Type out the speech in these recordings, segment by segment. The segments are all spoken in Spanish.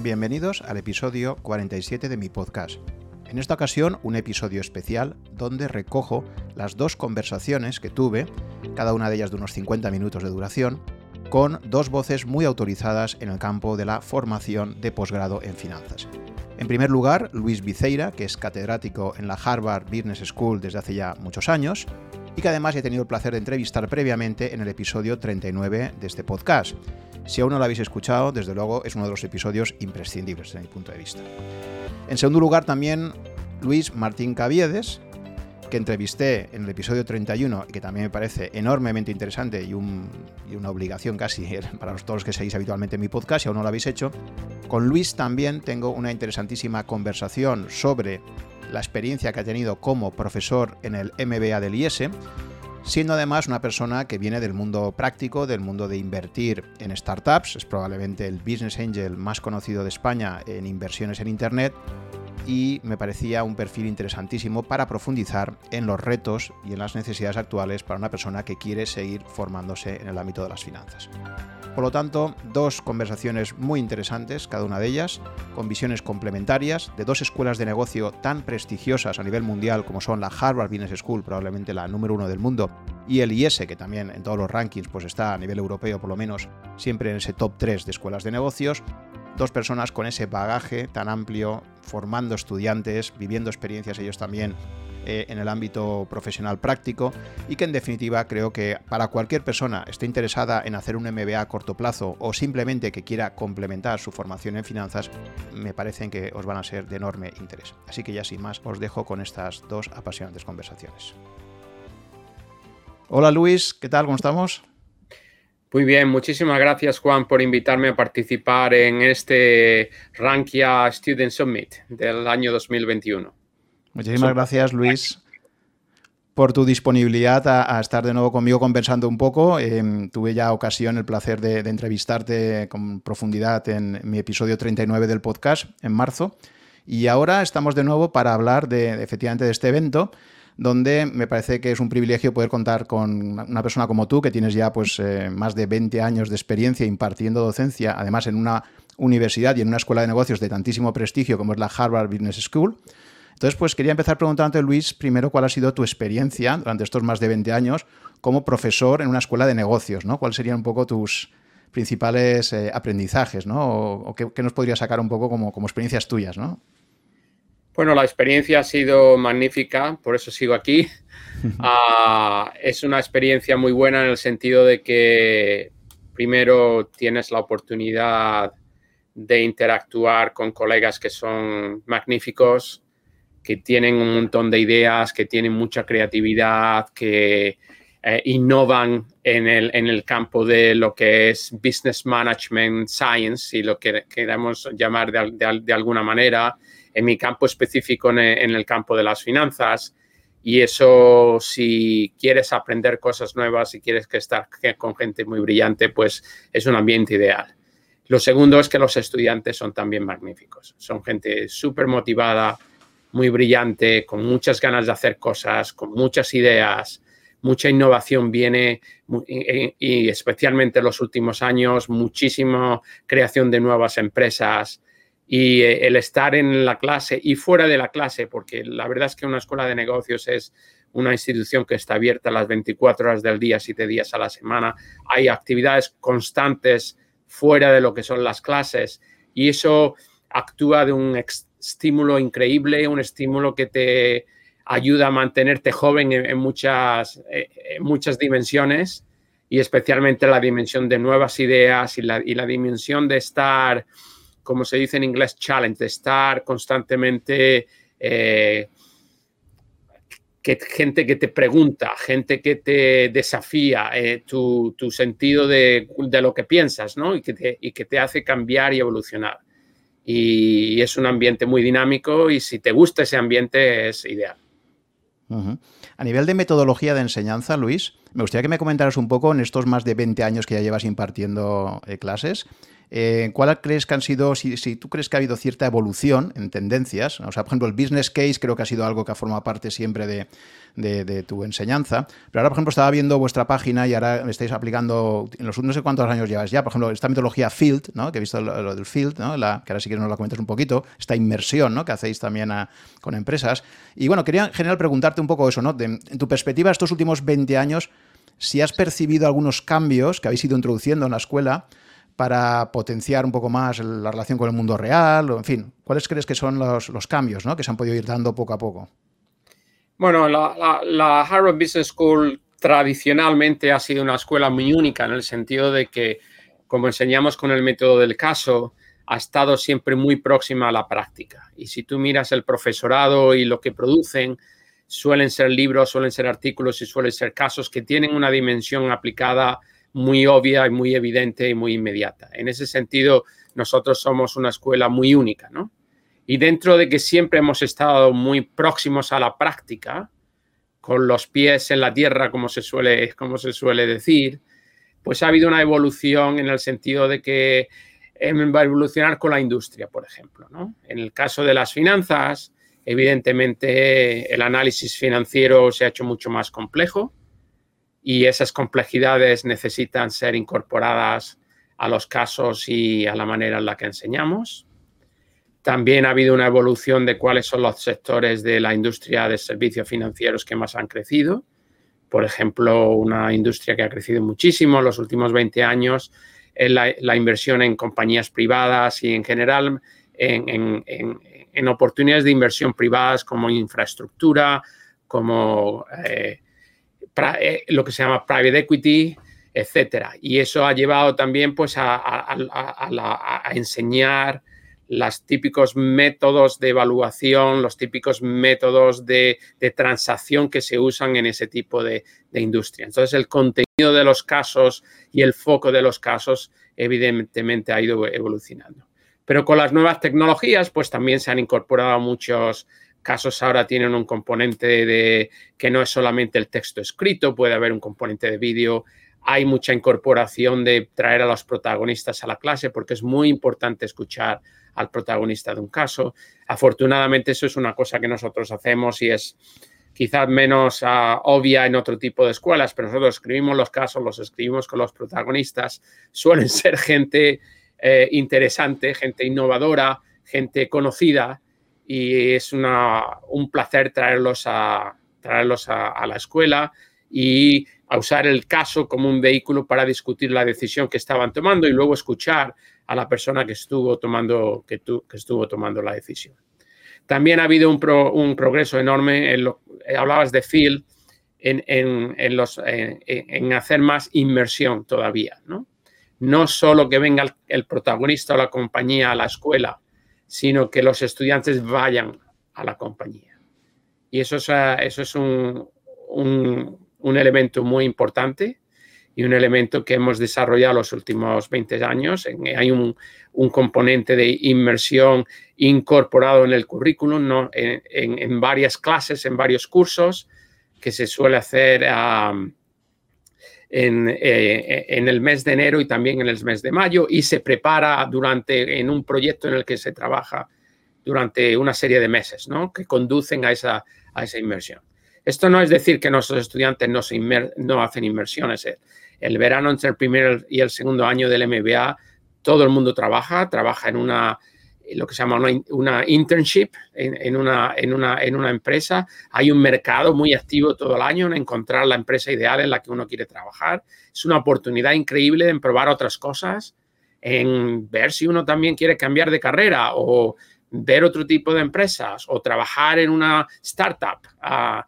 bienvenidos al episodio 47 de mi podcast. En esta ocasión un episodio especial donde recojo las dos conversaciones que tuve, cada una de ellas de unos 50 minutos de duración, con dos voces muy autorizadas en el campo de la formación de posgrado en finanzas. En primer lugar, Luis Viceira, que es catedrático en la Harvard Business School desde hace ya muchos años, y que además he tenido el placer de entrevistar previamente en el episodio 39 de este podcast. Si aún no lo habéis escuchado, desde luego es uno de los episodios imprescindibles desde mi punto de vista. En segundo lugar también Luis Martín Caviedes, que entrevisté en el episodio 31 y que también me parece enormemente interesante y, una obligación casi para todos los que seguís habitualmente en mi podcast, si aún no lo habéis hecho. Con Luis también tengo una interesantísima conversación sobre la experiencia que ha tenido como profesor en el MBA del IES, siendo además una persona que viene del mundo práctico, del mundo de invertir en startups, es probablemente el business angel más conocido de España en inversiones en Internet, y me parecía un perfil interesantísimo para profundizar en los retos y en las necesidades actuales para una persona que quiere seguir formándose en el ámbito de las finanzas. Por lo tanto, dos conversaciones muy interesantes, cada una de ellas, con visiones complementarias de dos escuelas de negocio tan prestigiosas a nivel mundial como son la Harvard Business School, probablemente la número uno del mundo, y el IES, que también en todos los rankings pues está a nivel europeo por lo menos siempre en ese top 3 de escuelas de negocios, dos personas con ese bagaje tan amplio, formando estudiantes, viviendo experiencias ellos también eh, en el ámbito profesional práctico y que en definitiva creo que para cualquier persona esté interesada en hacer un MBA a corto plazo o simplemente que quiera complementar su formación en finanzas, me parecen que os van a ser de enorme interés. Así que ya sin más os dejo con estas dos apasionantes conversaciones. Hola Luis, ¿qué tal? ¿Cómo estamos? Muy bien, muchísimas gracias Juan por invitarme a participar en este Rankia Student Summit del año 2021. Muchísimas gracias Luis por tu disponibilidad a, estar de nuevo conmigo conversando un poco. Em, tuve ya ocasión, el placer de, entrevistarte con profundidad en mi episodio 39 del podcast en marzo. Y ahora estamos de nuevo para hablar de efectivamente de este evento donde me parece que es un privilegio poder contar con una persona como tú, que tienes ya pues, eh, más de 20 años de experiencia impartiendo docencia, además en una universidad y en una escuela de negocios de tantísimo prestigio como es la Harvard Business School. Entonces, pues quería empezar preguntándote, Luis, primero, cuál ha sido tu experiencia durante estos más de 20 años como profesor en una escuela de negocios, ¿no? ¿Cuáles serían un poco tus principales eh, aprendizajes, ¿no? O, qué, nos podrías sacar un poco como, como experiencias tuyas, ¿no? Bueno, la experiencia ha sido magnífica, por eso sigo aquí. Ah, es una experiencia muy buena en el sentido de que primero tienes la oportunidad de interactuar con colegas que son magníficos, que tienen un montón de ideas, que tienen mucha creatividad, que eh, innovan en el, en el, campo de lo que es Business Management Science, si lo que queremos llamar de alguna manera en mi campo específico, en el, campo de las finanzas. Y eso, si quieres aprender cosas nuevas, si quieres que estar con gente muy brillante, pues es un ambiente ideal. Lo segundo es que los estudiantes son también magníficos. Son gente súper motivada, muy brillante, con muchas ganas de hacer cosas, con muchas ideas. Mucha innovación viene y, especialmente en los últimos años, muchísima creación de nuevas empresas, y eh, el estar en la clase y fuera de la clase, porque la verdad es que una escuela de negocios es una institución que está abierta las 24 horas del día, 7 días a la semana. Hay actividades constantes fuera de lo que son las clases y eso actúa de un estímulo increíble, un estímulo que te ayuda a mantenerte joven en, muchas, eh, en muchas dimensiones y especialmente la dimensión de nuevas ideas y la, y la dimensión de estar como se dice en inglés, challenge, de estar constantemente, eh, que, gente que te pregunta, gente que te desafía eh, tu, sentido de, lo que piensas, ¿no? Y que, te, y que te hace cambiar y evolucionar. Y es un ambiente muy dinámico y si te gusta ese ambiente es ideal. A nivel de metodología de enseñanza, Luis, me gustaría que me comentaras un poco en estos más de 20 años que ya llevas impartiendo eh, clases, Eh, ¿Cuál crees que han sido, si, tú crees que ha habido cierta evolución en tendencias? O sea, por ejemplo, el business case creo que ha sido algo que ha formado parte siempre de, tu enseñanza. Pero ahora, por ejemplo, estaba viendo vuestra página y ahora estáis aplicando, en los no sé cuántos años llevas ya, por ejemplo, esta metodología Field, ¿no? que he visto lo, del Field, ¿no? la, que ahora si quieres nos la comentas un poquito, esta inmersión ¿no? que hacéis también con empresas. Y bueno, quería en general preguntarte un poco eso, ¿no? en tu perspectiva, estos últimos 20 años, si has percibido algunos cambios que habéis ido introduciendo en la escuela para potenciar un poco más la relación con el mundo real, o en fin, ¿cuáles crees que son los, cambios que se han podido ir dando poco a poco? Bueno, la, Harvard Business School tradicionalmente ha sido una escuela muy única en el sentido de que, como enseñamos con el método del caso, ha estado siempre muy próxima a la práctica. Y si tú miras el profesorado y lo que producen, suelen ser libros, suelen ser artículos y suelen ser casos que tienen una dimensión aplicada muy obvia y muy evidente y muy inmediata. En ese sentido, nosotros somos una escuela muy única, ¿no? Y dentro de que siempre hemos estado muy próximos a la práctica, con los pies en la tierra, como se suele, como se suele decir, pues ha habido una evolución en el sentido de que va a evolucionar con la industria, por ejemplo. ¿no? En el caso de las finanzas, evidentemente el análisis financiero se ha hecho mucho más complejo y esas complejidades necesitan ser incorporadas a los casos y a la manera en la que enseñamos. También ha habido una evolución de cuáles son los sectores de la industria de servicios financieros que más han crecido. Por ejemplo, una industria que ha crecido muchísimo en los últimos 20 años es la, inversión en compañías privadas y en general en, oportunidades de inversión privadas como infraestructura, como eh, lo que se llama private equity, etcétera. Y eso ha llevado también pues, a, enseñar los típicos métodos de evaluación, los típicos métodos de, transacción que se usan en ese tipo de, de, industria. Entonces, el contenido de los casos y el foco de los casos, evidentemente, ha ido evolucionando. Pero con las nuevas tecnologías, pues también se han incorporado muchos casos ahora tienen un componente de que no es solamente el texto escrito, puede haber un componente de vídeo. Hay mucha incorporación de traer a los protagonistas a la clase porque es muy importante escuchar al protagonista de un caso. Afortunadamente eso es una cosa que nosotros hacemos y es quizás menos ah, obvia en otro tipo de escuelas, pero nosotros escribimos los casos, los escribimos con los protagonistas. Suelen ser gente eh, interesante, gente innovadora, gente conocida y es un placer traerlos, a, traerlos a, la escuela y a usar el caso como un vehículo para discutir la decisión que estaban tomando y luego escuchar a la persona que estuvo tomando, que, que estuvo tomando la decisión. También ha habido un, progreso enorme, en eh, hablabas de Phil, en, en, los, en, hacer más inmersión todavía, ¿no? No solo que venga el protagonista o la compañía a la escuela sino que los estudiantes vayan a la compañía. Y eso es, eso es un, un, elemento muy importante y un elemento que hemos desarrollado los últimos 20 años. Hay un, un componente de inmersión incorporado en el currículum, ¿no? en, en, varias clases, en varios cursos, que se suele hacer eh, en, el mes de enero y también en el mes de mayo y se prepara durante en un proyecto en el que se trabaja durante una serie de meses, ¿no? Que conducen a esa, a esa inversión. Esto no es decir que nuestros estudiantes no, se no hacen inversiones. El, el verano entre el primer y el segundo año del MBA, todo el mundo trabaja, trabaja en una lo que se llama una, internship en, una, en, una, en una empresa. Hay un mercado muy activo todo el año en encontrar la empresa ideal en la que uno quiere trabajar. Es una oportunidad increíble en probar otras cosas, en ver si uno también quiere cambiar de carrera o ver otro tipo de empresas o trabajar en una startup. Ah,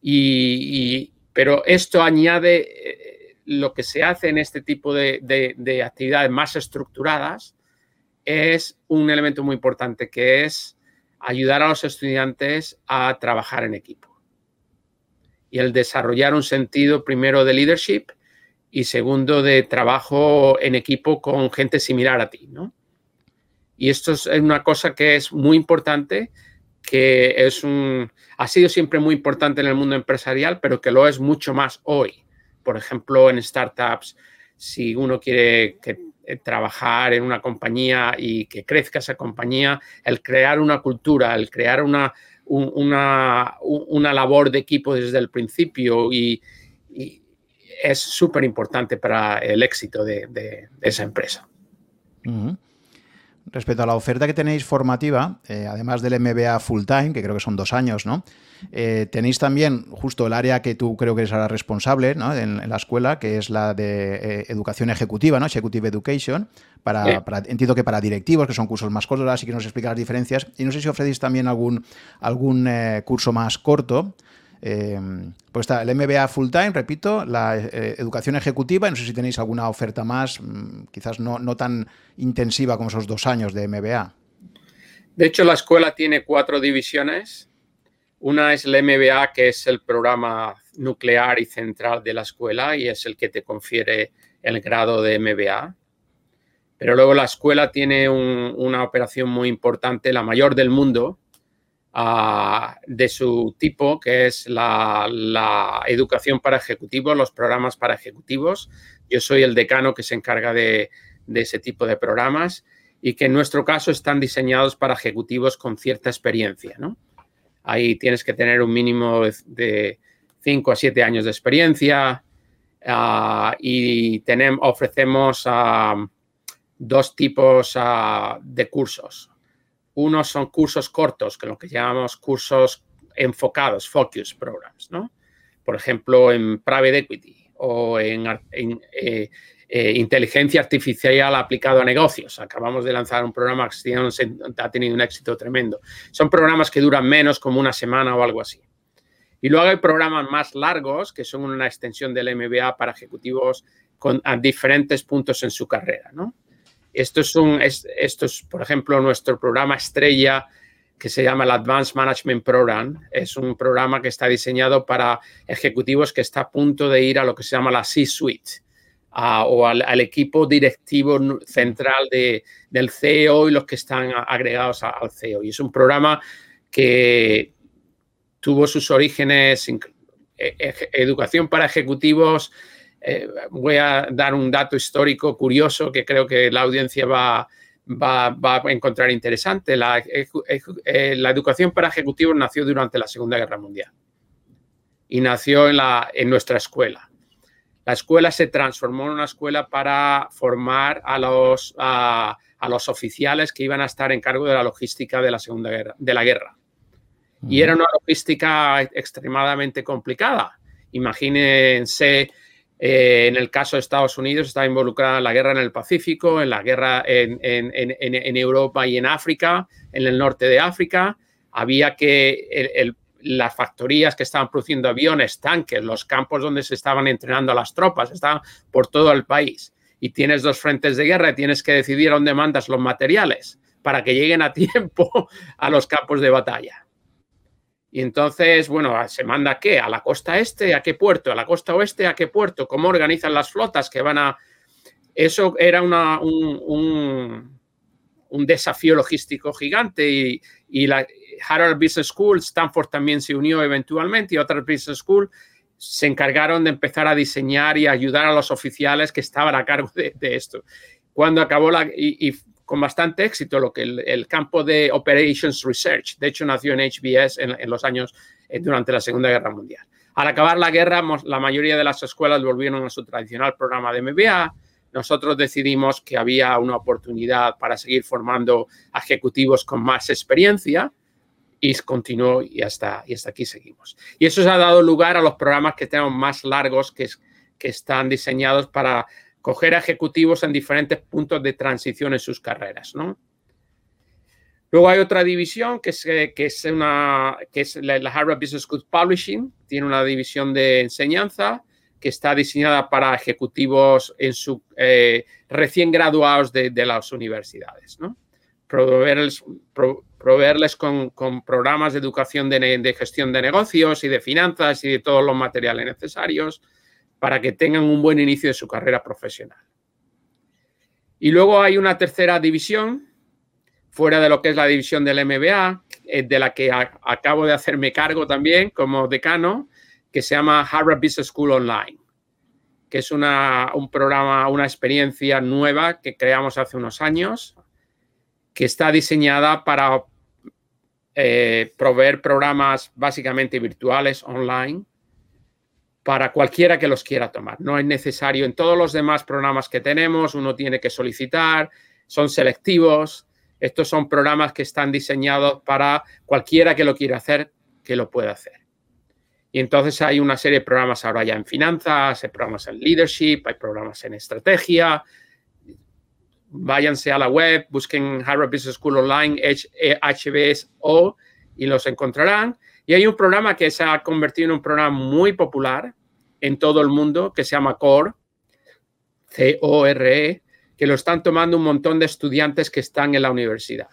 y, pero esto añade eh, lo que se hace en este tipo de, de actividades más estructuradas es un elemento muy importante, que es ayudar a los estudiantes a trabajar en equipo. Y el desarrollar un sentido primero de leadership y segundo de trabajo en equipo con gente similar a ti, ¿no? Y esto es una cosa que es muy importante, que es un, ha sido siempre muy importante en el mundo empresarial, pero que lo es mucho más hoy. Por ejemplo, en startups, si uno quiere que trabajar en una compañía y que crezca esa compañía, el crear una cultura, el crear una, una, labor de equipo desde el principio y, es súper importante para el éxito de, esa empresa. Respecto a la oferta que tenéis formativa, eh, además del MBA full time, que creo que son dos años, ¿no? Eh, tenéis también justo el área que tú creo que eres ahora responsable ¿no? en, la escuela, que es la de eh, educación ejecutiva, ¿no? Executive Education, para, entiendo que para directivos, que son cursos más cortos, así que nos explica las diferencias. Y no sé si ofrecéis también algún, algún curso más corto eh, pues está el MBA full time, repito, la eh, educación ejecutiva, no sé si tenéis alguna oferta más, mm, quizás no tan intensiva como esos dos años de MBA. De hecho, la escuela tiene cuatro divisiones. Una es el MBA, que es el programa nuclear y central de la escuela y es el que te confiere el grado de MBA. Pero luego la escuela tiene una operación muy importante, la mayor del mundo, de su tipo, que es la, educación para ejecutivos, los programas para ejecutivos. Yo soy el decano que se encarga de, ese tipo de programas y que en nuestro caso están diseñados para ejecutivos con cierta experiencia. ¿no? Ahí tienes que tener un mínimo de 5 a 7 años de experiencia ah, y tenemos, ofrecemos ah, dos tipos ah, de cursos. Unos son cursos cortos, que lo que llamamos cursos enfocados, focus programs, ¿no? Por ejemplo, en private equity o en, eh, eh, inteligencia artificial aplicado a negocios. Acabamos de lanzar un programa que ha tenido un éxito tremendo. Son programas que duran menos, como una semana o algo así. Y luego hay programas más largos, que son una extensión del MBA para ejecutivos con, a diferentes puntos en su carrera, ¿no? Esto es, un, esto es, por ejemplo, nuestro programa estrella que se llama el Advanced Management Program. Es un programa que está diseñado para ejecutivos que está a punto de ir a lo que se llama la C-Suite o al, equipo directivo central de, del CEO y los que están agregados al CEO. Y es un programa que tuvo sus orígenes en e, e, educación para ejecutivos eh, voy a dar un dato histórico curioso que creo que la audiencia va, a encontrar interesante. La, eh, la, educación para ejecutivos nació durante la Segunda Guerra Mundial y nació en, la, en nuestra escuela. La escuela se transformó en una escuela para formar a los, a, los oficiales que iban a estar en cargo de la logística de la Segunda Guerra, de la guerra. Y era una logística extremadamente complicada. Imagínense eh, en el caso de Estados Unidos estaba involucrada en la guerra en el Pacífico, en la guerra en, Europa y en África, en el norte de África. Había que las factorías que estaban produciendo aviones, tanques, los campos donde se estaban entrenando a las tropas, estaban por todo el país. Y tienes dos frentes de guerra y tienes que decidir dónde mandas los materiales para que lleguen a tiempo a los campos de batalla. Y entonces, bueno, ¿se manda a qué? ¿A la costa este? ¿A qué puerto? ¿A la costa oeste? ¿A qué puerto? ¿Cómo organizan las flotas que van a...? Eso era un, un, desafío logístico gigante y, y, la Harvard Business School, Stanford también se unió eventualmente y otras Business School se encargaron de empezar a diseñar y ayudar a los oficiales que estaban a cargo de, esto. Cuando acabó la... con bastante éxito lo que el, campo de Operations Research. De hecho, nació en HBS en, los años eh, durante la Segunda Guerra Mundial. Al acabar la guerra, la mayoría de las escuelas volvieron a su tradicional programa de MBA. Nosotros decidimos que había una oportunidad para seguir formando ejecutivos con más experiencia y continuó y hasta, y hasta aquí seguimos. Y eso ha dado lugar a los programas que tenemos más largos que, que están diseñados para coger ejecutivos en diferentes puntos de transición en sus carreras, ¿no? Luego hay otra división que es, eh, que es, una, que es la, Harvard Business School Publishing, tiene una división de enseñanza que está diseñada para ejecutivos en su, eh, recién graduados de, las universidades, ¿no? Proveerles, proveerles con, programas de educación de, gestión de negocios y de finanzas y de todos los materiales necesarios, para que tengan un buen inicio de su carrera profesional. Y luego hay una tercera división, fuera de lo que es la división del MBA, eh, de la que acabo de hacerme cargo también como decano, que se llama Harvard Business School Online. que es una, un programa, una experiencia nueva que creamos hace unos años, que está diseñada para eh, proveer programas básicamente virtuales online para cualquiera que los quiera tomar. No es necesario en todos los demás programas que tenemos, uno tiene que solicitar, son selectivos. Estos son programas que están diseñados para cualquiera que lo quiera hacer, que lo pueda hacer. Y entonces hay una serie de programas ahora ya en finanzas, hay programas en leadership, hay programas en estrategia. Váyanse a la web, busquen Harvard Business School Online, HBSO, y los encontrarán. Y hay un programa que se ha convertido en un programa muy popular en todo el mundo que se llama CORE, C-O-R-E, que lo están tomando un montón de estudiantes que están en la universidad.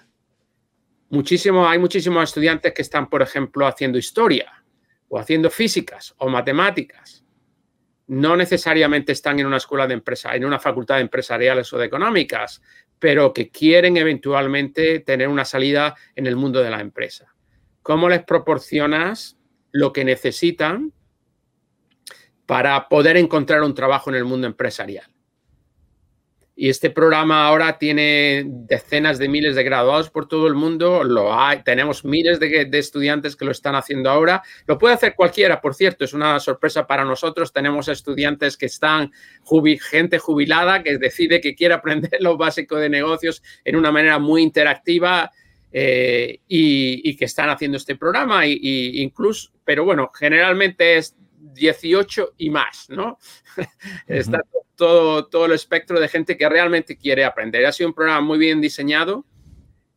Hay muchísimos estudiantes que están, por ejemplo, haciendo historia o haciendo físicas o matemáticas. No necesariamente están en una escuela de empresa, en una facultad de empresariales o de económicas, pero que quieren eventualmente tener una salida en el mundo de la empresa. ¿Cómo les proporcionas lo que necesitan para poder encontrar un trabajo en el mundo empresarial? Y este programa ahora tiene decenas de miles de graduados por todo el mundo. Lo tenemos miles de, estudiantes que lo están haciendo ahora. Lo puede hacer cualquiera, por cierto, es una sorpresa para nosotros. Tenemos estudiantes que están, gente jubilada que decide que quiere aprender lo básico de negocios en una manera muy interactiva eh, y, que están haciendo este programa. Y, incluso, pero bueno, generalmente es 18 y más, ¿no? Está todo, todo el espectro de gente que realmente quiere aprender. Ha sido un programa muy bien diseñado.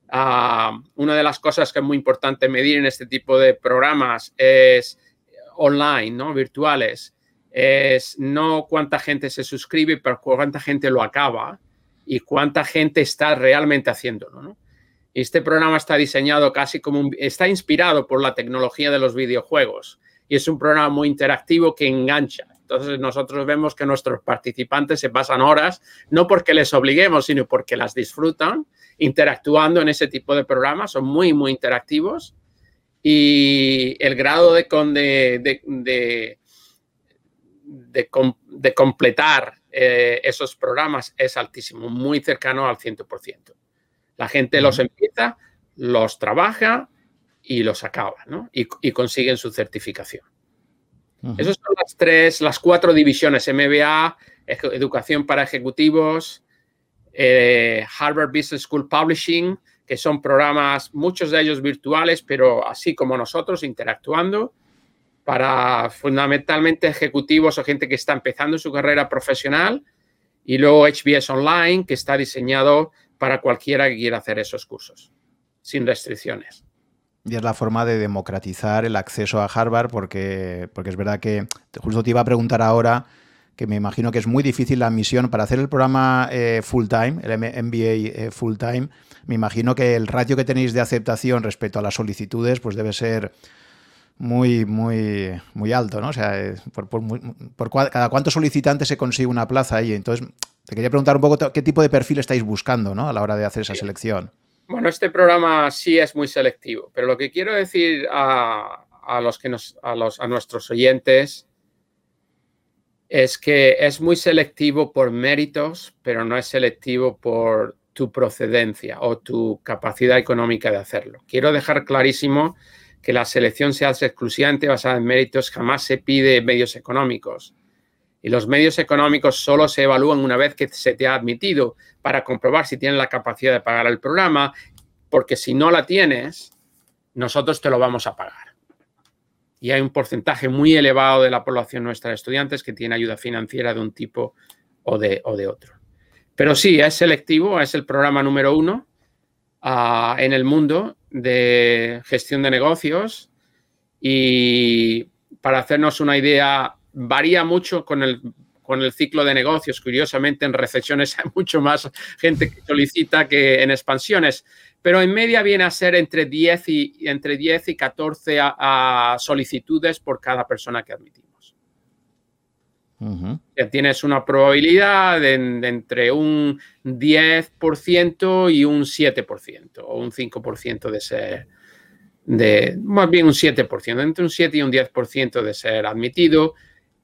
Ah, una de las cosas que es muy importante medir en este tipo de programas es online, ¿no? Virtuales. Es no cuánta gente se suscribe, pero cuánta gente lo acaba y cuánta gente está realmente haciéndolo, ¿no? Este programa está diseñado casi como está inspirado por la tecnología de los videojuegos y es un programa muy interactivo que engancha. Entonces nosotros vemos que nuestros participantes se pasan horas, no porque les obliguemos, sino porque las disfrutan interactuando en ese tipo de programas, son muy, muy interactivos y el grado de, de, de, completar eh, esos programas es altísimo, muy cercano al 100%. La gente los empieza, los trabaja y los acaba, ¿no? y, y consiguen su certificación. Esas son las tres, las cuatro divisiones, MBA, Educación para Ejecutivos, eh, Harvard Business School Publishing, que son programas, muchos de ellos virtuales, pero así como nosotros, interactuando para fundamentalmente ejecutivos o gente que está empezando su carrera profesional. Y luego HBS Online, que está diseñado para cualquiera que quiera hacer esos cursos, sin restricciones. Y es la forma de democratizar el acceso a Harvard, porque, porque es verdad que justo te iba a preguntar ahora, que me imagino que es muy difícil la admisión para hacer el programa eh, full time, el MBA eh, full time. Me imagino que el ratio que tenéis de aceptación respecto a las solicitudes, pues debe ser muy, muy, muy alto, ¿no? O sea, eh, por, por, cada cuántos solicitantes se consigue una plaza ahí. Entonces, te quería preguntar un poco qué tipo de perfil estáis buscando, ¿no? A la hora de hacer esa selección. Bueno, este programa sí es muy selectivo, pero lo que quiero decir a, los que nos, a, los, a nuestros oyentes es que es muy selectivo por méritos, pero no es selectivo por tu procedencia o tu capacidad económica de hacerlo. Quiero dejar clarísimo que la selección se hace exclusivamente basada en méritos, jamás se pide medios económicos. Y los medios económicos solo se evalúan una vez que se te ha admitido para comprobar si tienes la capacidad de pagar el programa, porque si no la tienes, nosotros te lo vamos a pagar. Y hay un porcentaje muy elevado de la población nuestra de estudiantes que tiene ayuda financiera de un tipo o de, o de otro. Pero sí, es selectivo, es el programa número uno ah, en el mundo de gestión de negocios y para hacernos una idea, varía mucho con el, con el ciclo de negocios. Curiosamente, en recesiones hay mucho más gente que solicita que en expansiones, pero en media viene a ser entre 10 y, entre 10 y 14 solicitudes por cada persona que admitimos. Tienes una probabilidad de, entre un 10% y un 7% o un 5% de ser, de, más bien un 7%, entre un 7 y un 10% de ser admitido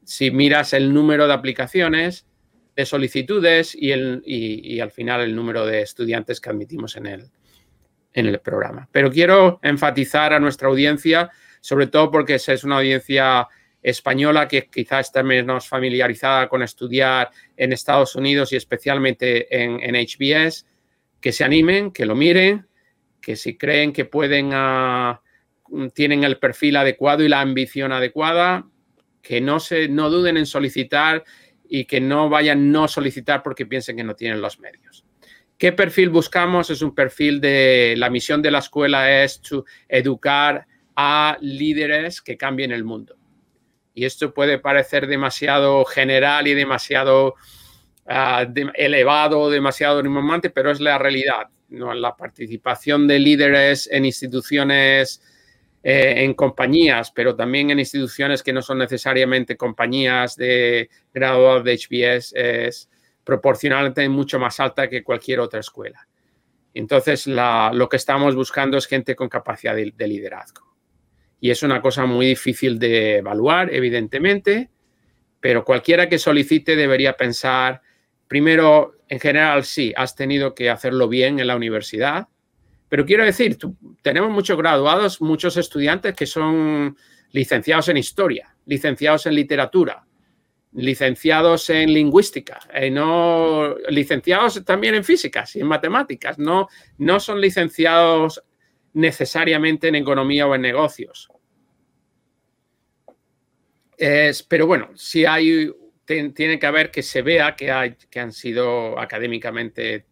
si miras el número de aplicaciones, de solicitudes y, el, y, al final el número de estudiantes que admitimos en el, en el programa. Pero quiero enfatizar a nuestra audiencia, sobre todo porque es una audiencia española que quizás está menos familiarizada con estudiar en Estados Unidos y especialmente en, en HBS, que se animen, que lo miren, que si creen que pueden, ah, tienen el perfil adecuado y la ambición adecuada, que no, se, no duden en solicitar y que no vayan no solicitar porque piensen que no tienen los medios. ¿Qué perfil buscamos? Es un perfil de la misión de la escuela es educar a líderes que cambien el mundo. Y esto puede parecer demasiado general y demasiado de, elevado, demasiado rimbombante, pero es la realidad. ¿no? La participación de líderes en instituciones eh, en compañías, pero también en instituciones que no son necesariamente compañías de graduados de HBS, es proporcionalmente mucho más alta que cualquier otra escuela. Entonces, lo que estamos buscando es gente con capacidad de liderazgo. Y es una cosa muy difícil de evaluar, evidentemente, pero cualquiera que solicite debería pensar, primero, en general, sí, has tenido que hacerlo bien en la universidad, pero quiero decir, tenemos muchos graduados, muchos estudiantes que son licenciados en historia, licenciados en literatura, licenciados en lingüística, eh, no, licenciados también en físicas y en matemáticas, no, no son licenciados necesariamente en economía o en negocios. pero bueno, si hay, tiene que haber que se vea que, hay, que han sido académicamente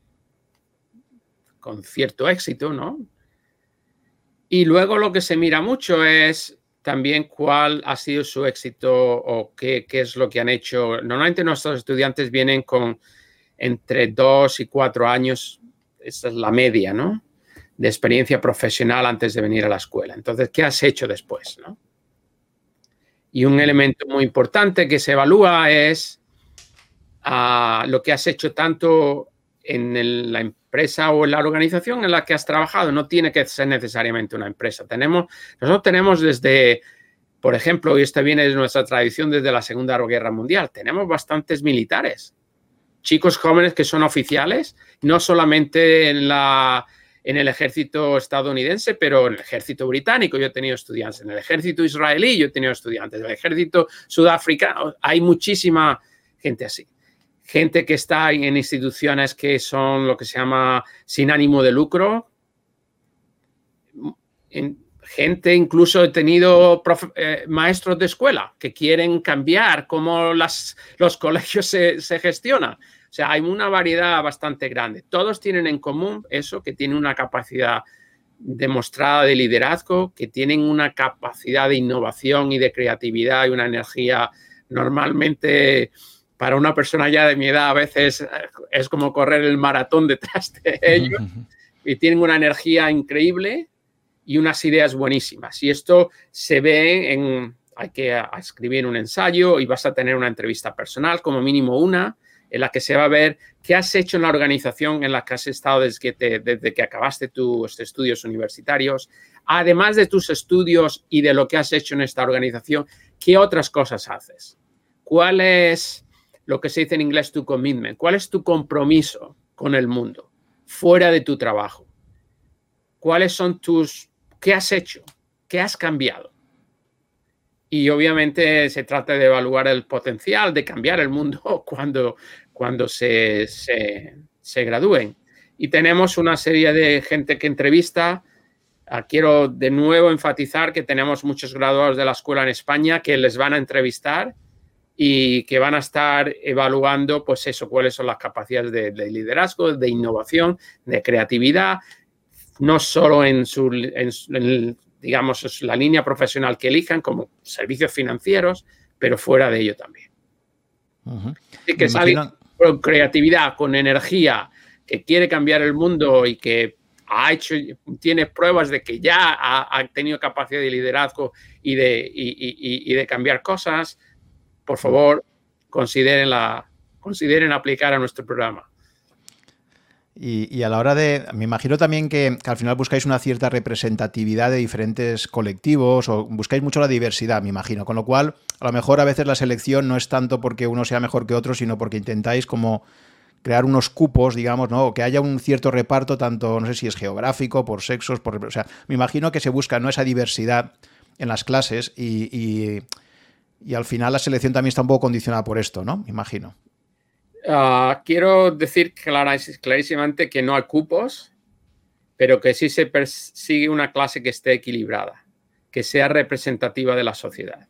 con cierto éxito, ¿no? Y luego lo que se mira mucho es también cuál ha sido su éxito o qué, es lo que han hecho. Normalmente nuestros estudiantes vienen con entre dos y cuatro años, esa es la media, ¿no? De experiencia profesional antes de venir a la escuela. Entonces, ¿qué has hecho después, no? Y un elemento muy importante que se evalúa es ah, lo que has hecho tanto en la empresa o en la organización en la que has trabajado. No tiene que ser necesariamente una empresa. Tenemos, nosotros tenemos desde, por ejemplo, y esto viene de nuestra tradición desde la Segunda Guerra Mundial, tenemos bastantes militares, chicos jóvenes que son oficiales, no solamente en la en el ejército estadounidense, pero en el ejército británico yo he tenido estudiantes, en el ejército israelí yo he tenido estudiantes, en el ejército sudafricano hay muchísima gente así gente que está en instituciones que son lo que se llama sin ánimo de lucro. gente, incluso he tenido eh, maestros de escuela que quieren cambiar cómo las, los colegios se, se gestionan. O sea, hay una variedad bastante grande. Todos tienen en común eso, que tienen una capacidad demostrada de liderazgo, que tienen una capacidad de innovación y de creatividad y una energía normalmente para una persona ya de mi edad a veces es como correr el maratón detrás de ellos y tienen una energía increíble y unas ideas buenísimas. Y esto se ve en, hay que escribir un ensayo y vas a tener una entrevista personal, como mínimo una, en la que se va a ver qué has hecho en la organización en la que has estado desde que, desde que acabaste tus estudios universitarios, además de tus estudios y de lo que has hecho en esta organización, qué otras cosas haces. ¿Cuál es lo que se dice en inglés tu commitment. ¿Cuál es tu compromiso con el mundo fuera de tu trabajo? ¿Cuáles son tus, qué has hecho? ¿Qué has cambiado? Y obviamente se trata de evaluar el potencial de cambiar el mundo cuando, cuando se, se, se gradúen. Y tenemos una serie de gente que entrevista. Ah, quiero de nuevo enfatizar que tenemos muchos graduados de la escuela en España que les van a entrevistar y que van a estar evaluando, pues eso, cuáles son las capacidades de, liderazgo, de innovación, de creatividad, no solo en su, digamos, la línea profesional que elijan como servicios financieros, pero fuera de ello también. Así que salir con creatividad, con energía, que quiere cambiar el mundo y que ha hecho, tiene pruebas de que ya ha, tenido capacidad de liderazgo y de, y de cambiar cosas, por favor, consideren, la, consideren aplicar a nuestro programa. Y, a la hora de, me imagino también que, al final buscáis una cierta representatividad de diferentes colectivos o buscáis mucho la diversidad, me imagino, con lo cual a lo mejor a veces la selección no es tanto porque uno sea mejor que otro, sino porque intentáis como crear unos cupos, digamos, ¿no? O que haya un cierto reparto, tanto, no sé si es geográfico, por sexos, por... O sea, me imagino que se busca ¿no? esa diversidad en las clases y, y, al final la selección también está un poco condicionada por esto, ¿no? Me imagino. Ah, quiero decir clarísimamente que no hay cupos, pero que sí se persigue una clase que esté equilibrada, que sea representativa de la sociedad.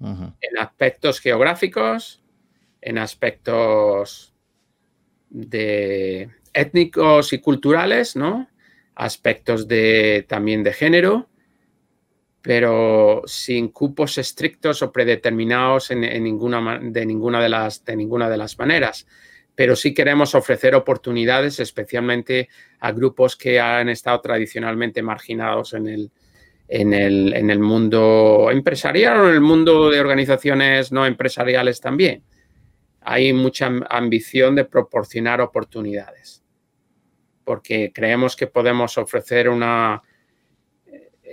En aspectos geográficos, en aspectos de étnicos y culturales, ¿no? Aspectos de, también de género, pero sin cupos estrictos o predeterminados en, ninguna, de, ninguna de, las, de ninguna de las maneras. Pero sí queremos ofrecer oportunidades, especialmente a grupos que han estado tradicionalmente marginados en el, en el, en el mundo empresarial o en el mundo de organizaciones no empresariales también hay mucha ambición de proporcionar oportunidades, porque creemos que podemos ofrecer una...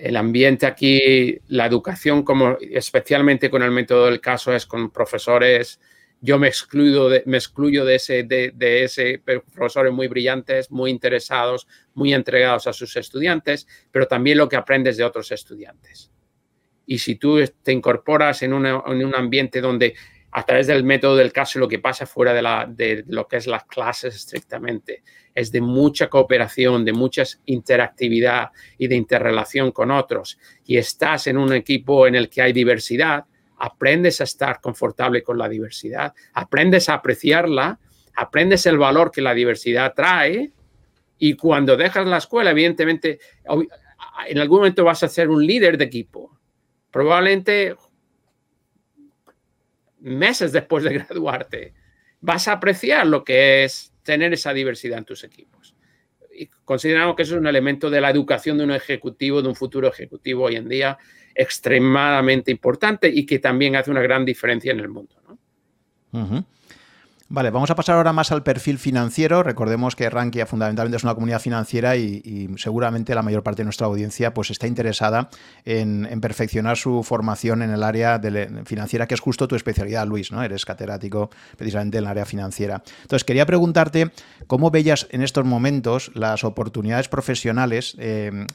El ambiente aquí, la educación, como especialmente con el método del caso, es con profesores. Yo me excluyo de, me excluyo de ese, de, de ese profesores muy brillantes, muy interesados, muy entregados a sus estudiantes, pero también lo que aprendes de otros estudiantes. Y si tú te incorporas en, en un ambiente donde a través del método del caso lo que pasa fuera de, lo que es las clases estrictamente. Es de mucha cooperación, de mucha interactividad y de interrelación con otros. Y estás en un equipo en el que hay diversidad, aprendes a estar confortable con la diversidad, aprendes a apreciarla, aprendes el valor que la diversidad trae y cuando dejas la escuela, evidentemente, en algún momento vas a ser un líder de equipo. Probablemente meses después de graduarte, vas a apreciar lo que es tener esa diversidad en tus equipos. Y consideramos que eso es un elemento de la educación de un ejecutivo, de un futuro ejecutivo hoy en día, extremadamente importante y que también hace una gran diferencia en el mundo. ¿no? Vale, vamos a pasar ahora más al perfil financiero. Recordemos que Rankia fundamentalmente es una comunidad financiera y, seguramente la mayor parte de nuestra audiencia pues está interesada en, perfeccionar su formación en el área financiera, que es justo tu especialidad, Luis, ¿no? Eres catedrático precisamente en el área financiera. Entonces, quería preguntarte cómo veías en estos momentos las oportunidades profesionales eh,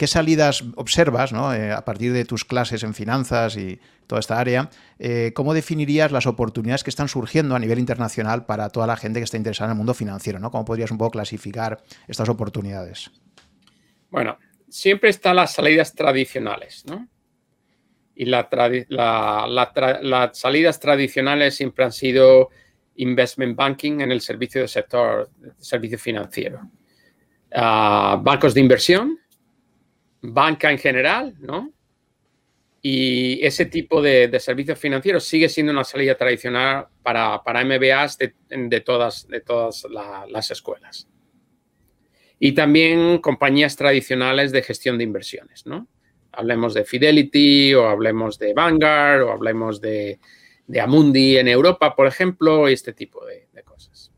¿Qué salidas observas eh, a partir de tus clases en finanzas y toda esta área? Eh, ¿Cómo definirías las oportunidades que están surgiendo a nivel internacional para toda la gente que está interesada en el mundo financiero? ¿no? ¿Cómo podrías un poco clasificar estas oportunidades? Bueno, siempre están las salidas tradicionales, ¿no? Y las salidas tradicionales siempre han sido investment banking en el servicio del sector, servicio financiero. Ah, bancos de inversión, banca en general, ¿no? Y ese tipo de, servicios financieros sigue siendo una salida tradicional para, para MBAs de, todas, de todas las escuelas. Y también compañías tradicionales de gestión de inversiones, ¿no? Hablemos de Fidelity o hablemos de Vanguard o hablemos de, Amundi en Europa, por ejemplo, y este tipo de, cosas.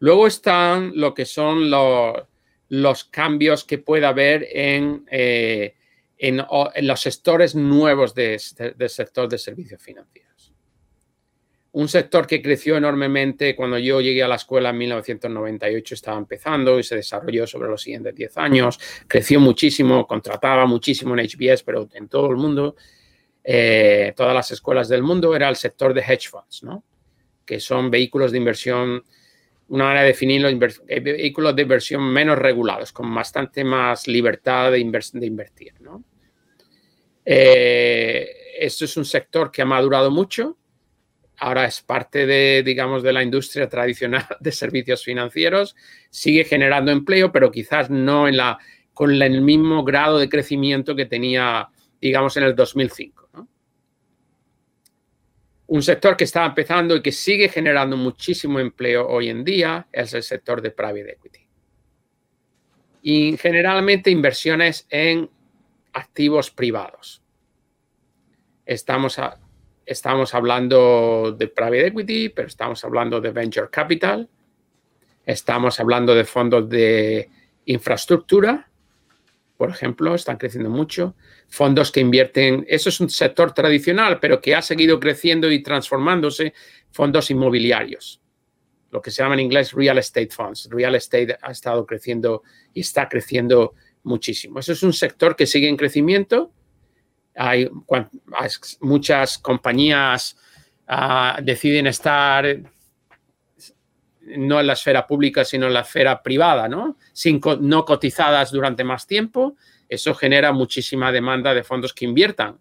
Luego están lo que son los, los cambios que pueda haber en, eh, en, los sectores nuevos del sector de servicios financieros. Un sector que creció enormemente cuando yo llegué a la escuela en 1998, estaba empezando y se desarrolló sobre los siguientes 10 años. Creció muchísimo, contrataba muchísimo en HBS, pero en todo el mundo, eh, todas las escuelas del mundo, era el sector de hedge funds, ¿no? que son vehículos de inversión una manera de definirlo, eh, vehículos de inversión menos regulados, con bastante más libertad de, invertir. Eh, esto es un sector que ha madurado mucho, ahora es parte de, digamos, de la industria tradicional de servicios financieros, sigue generando empleo, pero quizás no en la, con el mismo grado de crecimiento que tenía, digamos, en el 2005. Un sector que está empezando y que sigue generando muchísimo empleo hoy en día es el sector de private equity. Y generalmente inversiones en activos privados. Estamos, estamos hablando de private equity, pero estamos hablando de venture capital, Estamos hablando de fondos de infraestructura, por ejemplo, están creciendo mucho. Fondos que invierten, eso es un sector tradicional, pero que ha seguido creciendo y transformándose, fondos inmobiliarios, lo que se llama en inglés real estate funds. Real estate ha estado creciendo y está creciendo muchísimo. Eso es un sector que sigue en crecimiento. Hay, muchas compañías ah, deciden estar no en la esfera pública, sino en la esfera privada, ¿no? No cotizadas durante más tiempo, eso genera muchísima demanda de fondos que inviertan.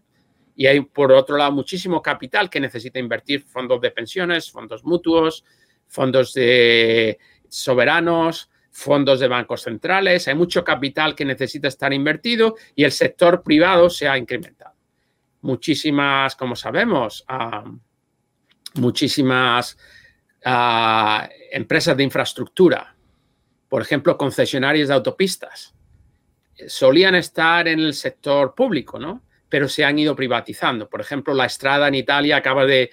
Y hay, por otro lado, muchísimo capital que necesita invertir, fondos de pensiones, fondos mutuos, fondos de soberanos, fondos de bancos centrales. Hay mucho capital que necesita estar invertido y el sector privado se ha incrementado. Muchísimas, como sabemos, muchísimas empresas de infraestructura, por ejemplo, concesionarios de autopistas, solían estar en el sector público, ¿no? Pero se han ido privatizando. Por ejemplo, la Estrada en Italia acaba de,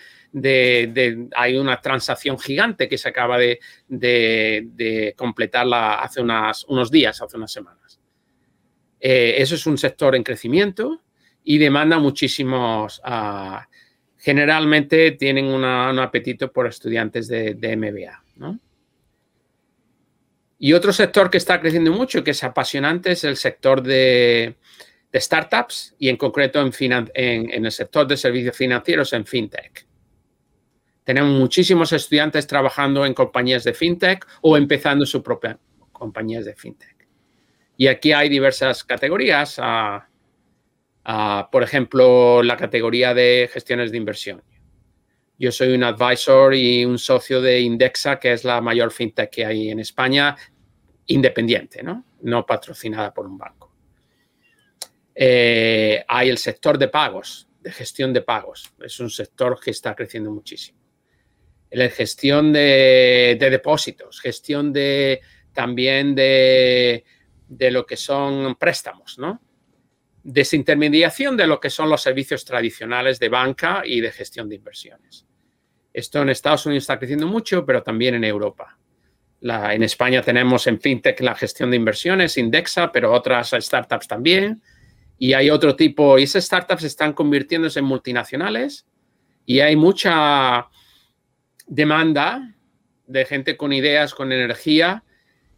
hay una transacción gigante que se acaba de, de completarla hace unos días, hace unas semanas. Eh, eso es un sector en crecimiento y demanda muchísimos uh, generalmente tienen un apetito por estudiantes de, MBA. Y otro sector que está creciendo mucho, que es apasionante, es el sector de, startups y en concreto en, el sector de servicios financieros en fintech. Tenemos muchísimos estudiantes trabajando en compañías de fintech o empezando sus propias compañías de fintech. Y aquí hay diversas categorías. Ah, por ejemplo, la categoría de gestiones de inversión. Yo soy un advisor y un socio de Indexa, que es la mayor fintech que hay en España, independiente, no, no patrocinada por un banco. Eh, hay el sector de pagos, de gestión de pagos. Es un sector que está creciendo muchísimo. La gestión de, depósitos, gestión de también de, de, lo que son préstamos, ¿no? Desintermediación de lo que son los servicios tradicionales de banca y de gestión de inversiones. Esto en Estados Unidos está creciendo mucho, pero también en Europa. en España tenemos en FinTech la gestión de inversiones, Indexa, pero otras startups también. Y hay otro tipo, y esas startups están convirtiéndose en multinacionales y hay mucha demanda de gente con ideas, con energía,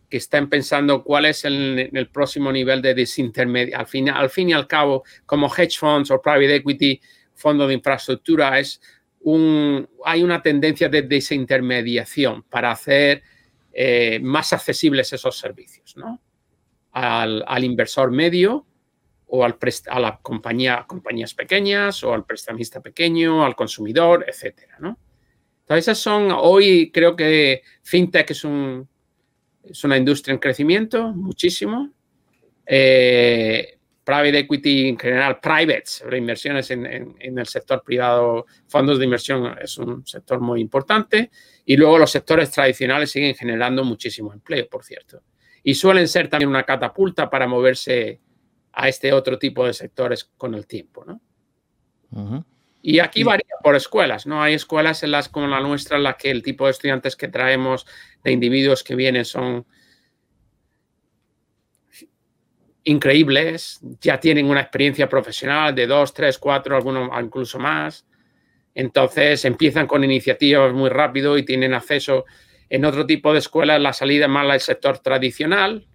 que estén pensando cuál es el, próximo nivel de desintermediación. Al fin, al fin y al cabo, como hedge funds o private equity, fondo de infraestructura, es un, hay una tendencia de desintermediación para hacer eh, más accesibles esos servicios ¿no? al, inversor medio o al a la compañía, compañías pequeñas o al prestamista pequeño, al consumidor, etcétera, ¿no? Entonces, son, hoy creo que FinTech es un, es una industria en crecimiento, muchísimo. Eh, private equity en general, privates, inversiones en, el sector privado, fondos de inversión es un sector muy importante. Y luego los sectores tradicionales siguen generando muchísimo empleo, por cierto. Y suelen ser también una catapulta para moverse a este otro tipo de sectores con el tiempo, ¿no? Y aquí varía por escuelas, ¿no? Hay escuelas en las como la nuestra en las que el tipo de estudiantes que traemos de individuos que vienen son increíbles, ya tienen una experiencia profesional de dos, tres, cuatro, algunos incluso más. Entonces empiezan con iniciativas muy rápido y tienen acceso en otro tipo de escuelas, la salida más al sector tradicional,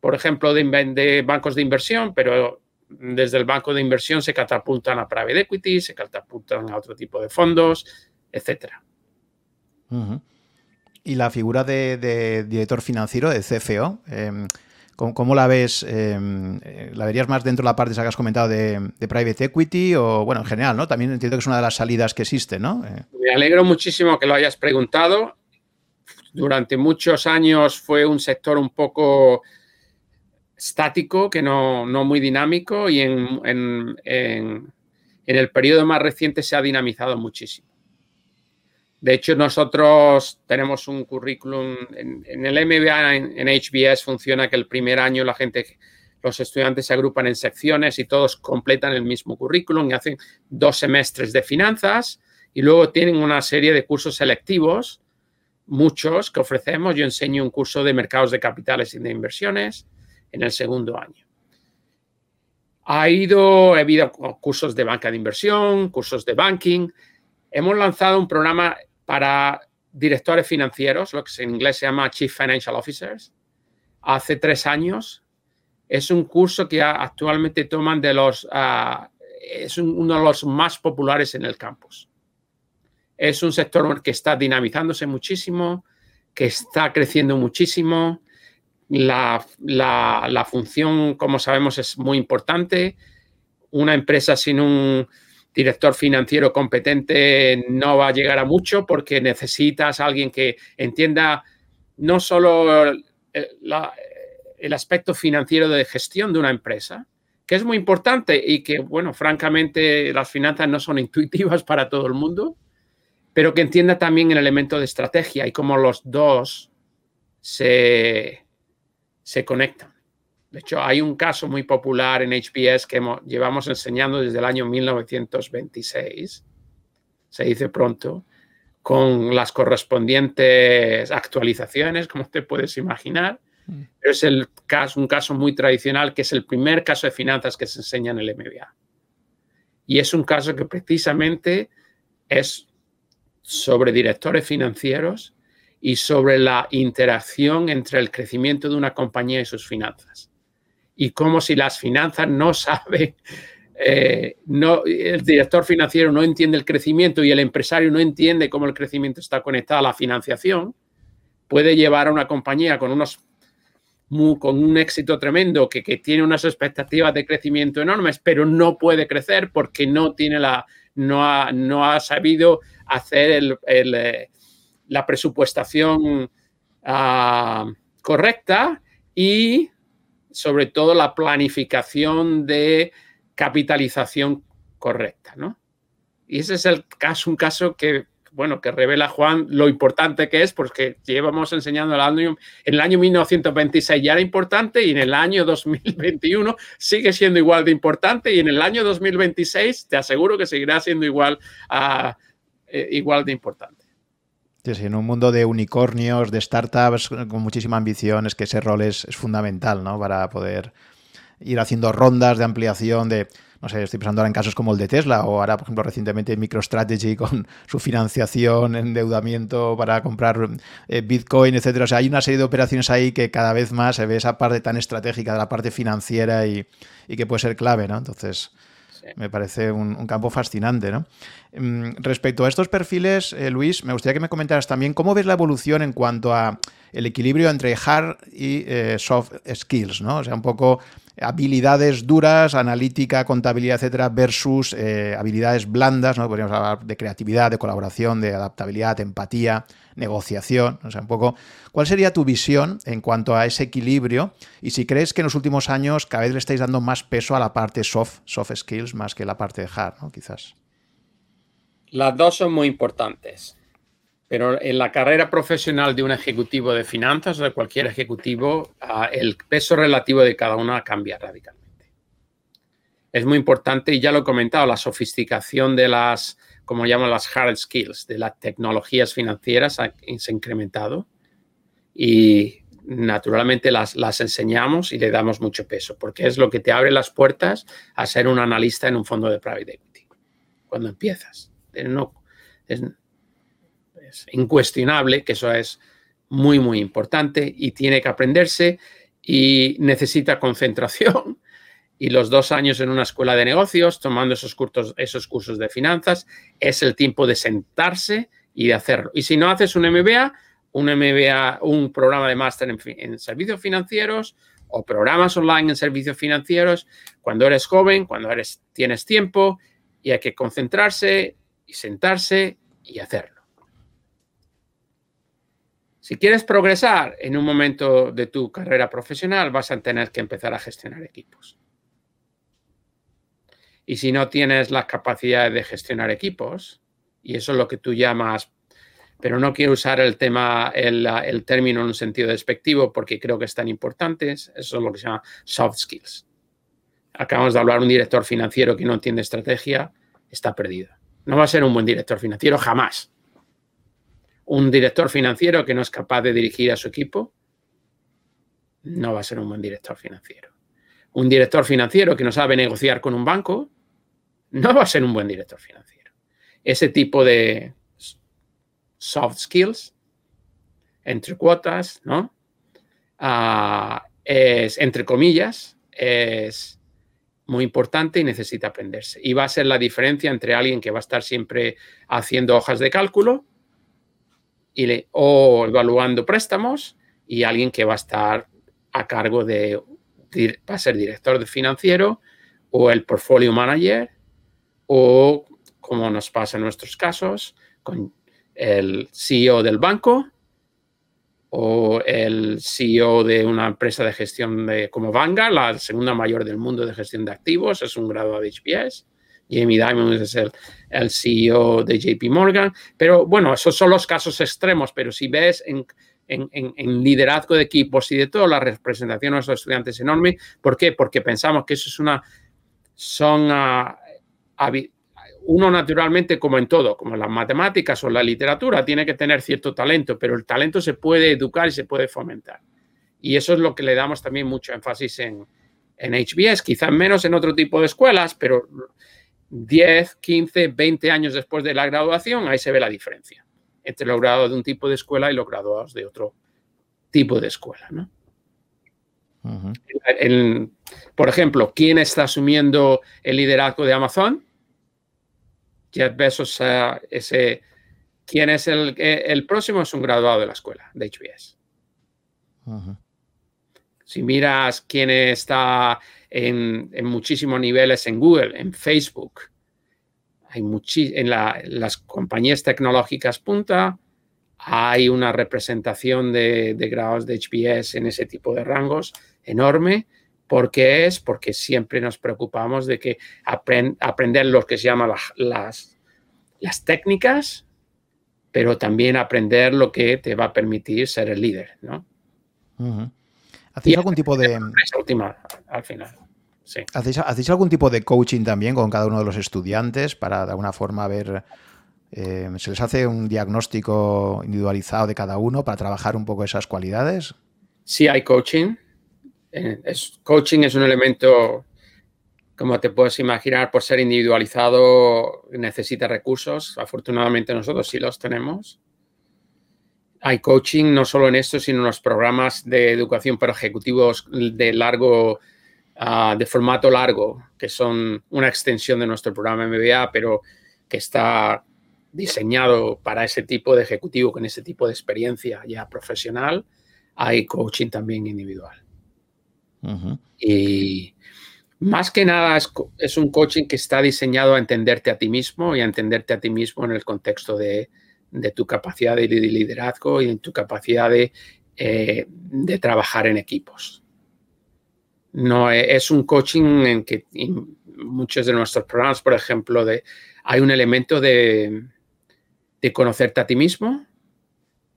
por ejemplo, de, de bancos de inversión, pero desde el banco de inversión se catapultan a private equity, se catapultan a otro tipo de fondos, etcétera. Y la figura de, director financiero, de CFO, em, ¿cómo, la ves? Em, eh, ¿La verías más dentro de la parte que has comentado de, private equity o, bueno, en general, ¿no? También entiendo que es una de las salidas que existe, ¿no? Eh. Me alegro muchísimo que lo hayas preguntado. Durante muchos años fue un sector un poco estático, que no, muy dinámico y en, el periodo más reciente se ha dinamizado muchísimo. De hecho, nosotros tenemos un currículum en, el MBA, en, HBS funciona que el primer año la gente, los estudiantes se agrupan en secciones y todos completan el mismo currículum y hacen dos semestres de finanzas y luego tienen una serie de cursos selectivos muchos que ofrecemos. Yo enseño un curso de mercados de capitales y de inversiones en el segundo año. Ha ido, ha habido cursos de banca de inversión, cursos de banking. Hemos lanzado un programa para directores financieros, lo que en inglés se llama Chief Financial Officers, hace tres años. Es un curso que actualmente toman de los, uh, es uno de los más populares en el campus. Es un sector que está dinamizándose muchísimo, que está creciendo muchísimo. La, la, función, como sabemos, es muy importante. Una empresa sin un director financiero competente no va a llegar a mucho porque necesitas a alguien que entienda no solo el, el aspecto financiero de gestión de una empresa, que es muy importante y que, bueno, francamente las finanzas no son intuitivas para todo el mundo, pero que entienda también el elemento de estrategia y cómo los dos se, se conectan. De hecho, hay un caso muy popular en HBS que llevamos enseñando desde el año 1926, se dice pronto, con las correspondientes actualizaciones, como te puedes imaginar. Mm. Pero es el caso, un caso muy tradicional, que es el primer caso de finanzas que se enseña en el MBA. Y es un caso que precisamente es sobre directores financieros y sobre la interacción entre el crecimiento de una compañía y sus finanzas. Y como si las finanzas no saben, eh, no, el director financiero no entiende el crecimiento y el empresario no entiende cómo el crecimiento está conectado a la financiación, puede llevar a una compañía con unos con un éxito tremendo, que, que, tiene unas expectativas de crecimiento enormes, pero no puede crecer porque no tiene la, no ha, no ha sabido hacer eh, la presupuestación ah, correcta y sobre todo la planificación de capitalización correcta, ¿no? Y ese es el caso, un caso que bueno, que revela Juan lo importante que es, porque llevamos enseñando el año, en el año 1926 ya era importante y en el año 2021 sigue siendo igual de importante y en el año 2026 te aseguro que seguirá siendo igual, uh, igual de importante. Sí, en un mundo de unicornios, de startups con muchísima ambición, es que ese rol es, es fundamental, ¿no? Para poder ir haciendo rondas de ampliación de no sé, estoy pensando ahora en casos como el de Tesla o ahora, por ejemplo, recientemente MicroStrategy con su financiación, endeudamiento para comprar eh, Bitcoin, etcétera. O sea, hay una serie de operaciones ahí que cada vez más se ve esa parte tan estratégica de la parte financiera y, que puede ser clave, ¿no? Entonces, me parece un, campo fascinante, ¿no? Mm, respecto a estos perfiles, eh, Luis, me gustaría que me comentaras también cómo ves la evolución en cuanto a el equilibrio entre hard y eh, soft skills, ¿no? O sea, un poco habilidades duras, analítica, contabilidad, etcétera, versus eh, habilidades blandas, ¿no? Podríamos hablar de creatividad, de colaboración, de adaptabilidad, empatía, negociación, o sea, un poco, ¿cuál sería tu visión en cuanto a ese equilibrio? Y si crees que en los últimos años cada vez le estáis dando más peso a la parte soft, soft skills, más que la parte de hard, ¿no? Quizás. Las dos son muy importantes. Pero en la carrera profesional de un ejecutivo de finanzas o de cualquier ejecutivo, ah, el peso relativo de cada una cambia radicalmente. Es muy importante, y ya lo he comentado, la sofisticación de las, como llaman las hard skills, de las tecnologías financieras se ha incrementado. Y naturalmente las, las, enseñamos y le damos mucho peso, porque es lo que te abre las puertas a ser un analista en un fondo de private equity. Cuando empiezas. No, es, incuestionable que eso es muy, muy importante y tiene que aprenderse y necesita concentración. Y los dos años en una escuela de negocios, tomando esos cursos, esos cursos de finanzas, es el tiempo de sentarse y de hacerlo. Y si no haces un MBA, un MBA, un programa de máster en, en servicios financieros o programas online en servicios financieros, cuando eres joven, cuando eres, tienes tiempo y hay que concentrarse sentarse y hacerlo. Si quieres progresar en un momento de tu carrera profesional, vas a tener que empezar a gestionar equipos. Y si no tienes las capacidades de gestionar equipos, y eso es lo que tú llamas, pero no quiero usar el tema, el, término en un sentido despectivo porque creo que es tan importante, eso es lo que se llama soft skills. Acabamos de hablar un director financiero que no entiende estrategia, está perdido. No va a ser un buen director financiero jamás Un director financiero que no es capaz de dirigir a su equipo no va a ser un buen director financiero. Un director financiero que no sabe negociar con un banco no va a ser un buen director financiero. Ese tipo de soft skills, entre cuotas, ¿no? Ah, es, entre comillas, es muy importante y necesita aprenderse. Y va a ser la diferencia entre alguien que va a estar siempre haciendo hojas de cálculo y le, o evaluando préstamos y alguien que va a estar a cargo de, va a ser director de financiero o el portfolio manager o, como nos pasa en nuestros casos, con el CEO del banco o el CEO de una empresa de gestión de, como Vanguard, la segunda mayor del mundo de gestión de activos, es un graduado de HBS. Jamie Dimon es el, CEO de JP Morgan. Pero bueno, esos son los casos extremos, pero si ves en, en, en, liderazgo de equipos y de todo, la representación de nuestros estudiantes es enorme. ¿Por qué? Porque pensamos que eso es una, son uh, uno naturalmente, como en todo, como en las matemáticas o en la literatura, tiene que tener cierto talento, pero el talento se puede educar y se puede fomentar. Y eso es lo que le damos también mucho énfasis en, en HBS, quizás menos en otro tipo de escuelas, pero 10, 15, 20 años después de la graduación, ahí se ve la diferencia entre los graduados de un tipo de escuela y los graduados de otro tipo de escuela. ¿no? por ejemplo, ¿quién está asumiendo el liderazgo de Amazon? Jeff Bezos, ese, ¿quién es el, el próximo? Es un graduado de la escuela de HBS. Si miras quién está en, muchísimos niveles en Google, en Facebook, hay en, las compañías tecnológicas punta, hay una representación de, grados de HBS en ese tipo de rangos enorme. ¿Por qué es? Porque siempre nos preocupamos de que aprender lo que se llama las, las técnicas, pero también aprender lo que te va a permitir ser el líder, ¿no? ¿Hacéis algún tipo de... última, al final. Sí. ¿Hacéis, algún tipo de coaching también con cada uno de los estudiantes para de alguna forma ver... Eh, ¿Se les hace un diagnóstico individualizado de cada uno para trabajar un poco esas cualidades? Sí, hay coaching. Eh, coaching es un elemento, como te puedes imaginar, por ser individualizado necesita recursos. Afortunadamente nosotros sí los tenemos. Hay coaching no solo en esto, sino en los programas de educación para ejecutivos de largo, uh, de formato largo, que son una extensión de nuestro programa MBA, pero que está diseñado para ese tipo de ejecutivo con ese tipo de experiencia ya profesional. Hay coaching también individual. Y más que nada es, un coaching que está diseñado a entenderte a ti mismo y a entenderte a ti mismo en el contexto de, tu capacidad de liderazgo y en tu capacidad de, eh, trabajar en equipos. No e, es un coaching en que muchos de nuestros programas, por ejemplo, de, hay un elemento de, de conocerte a ti mismo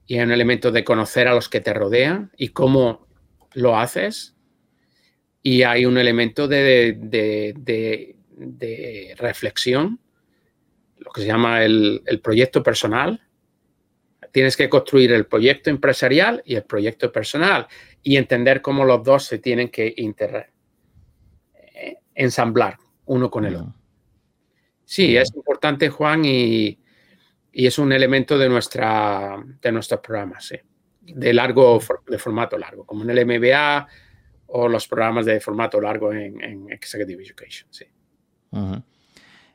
y hay un elemento de conocer a los que te rodean y cómo lo haces y hay un elemento de, reflexión, lo que se llama el, proyecto personal. Tienes que construir el proyecto empresarial y el proyecto personal y entender cómo los dos se tienen que inter eh, ensamblar uno con el otro. Sí, es importante, Juan, y, es un elemento de, nuestra, de nuestros programas, sí. de largo, de formato largo, como en el MBA, o los programas de formato largo en, Executive Education. Sí.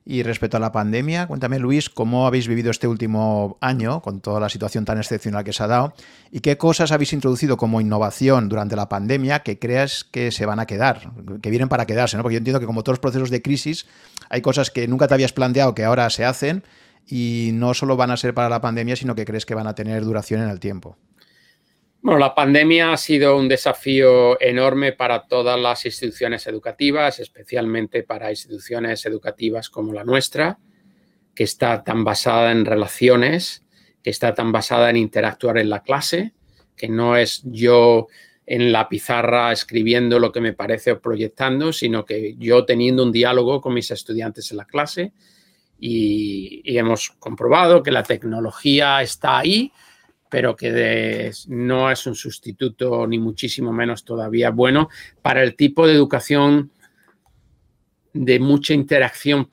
Y respecto a la pandemia, cuéntame Luis, ¿cómo habéis vivido este último año con toda la situación tan excepcional que se ha dado? ¿Y qué cosas habéis introducido como innovación durante la pandemia que creas que se van a quedar, que vienen para quedarse? ¿no? Porque yo entiendo que como todos los procesos de crisis, hay cosas que nunca te habías planteado que ahora se hacen y no solo van a ser para la pandemia, sino que crees que van a tener duración en el tiempo. Bueno, la pandemia ha sido un desafío enorme para todas las instituciones educativas, especialmente para instituciones educativas como la nuestra, que está tan basada en relaciones, que está tan basada en interactuar en la clase, que no es yo en la pizarra escribiendo lo que me parece o proyectando, sino que yo teniendo un diálogo con mis estudiantes en la clase. Y, hemos comprobado que la tecnología está ahí, pero que no es un sustituto ni muchísimo menos todavía bueno para el tipo de educación de mucha interacción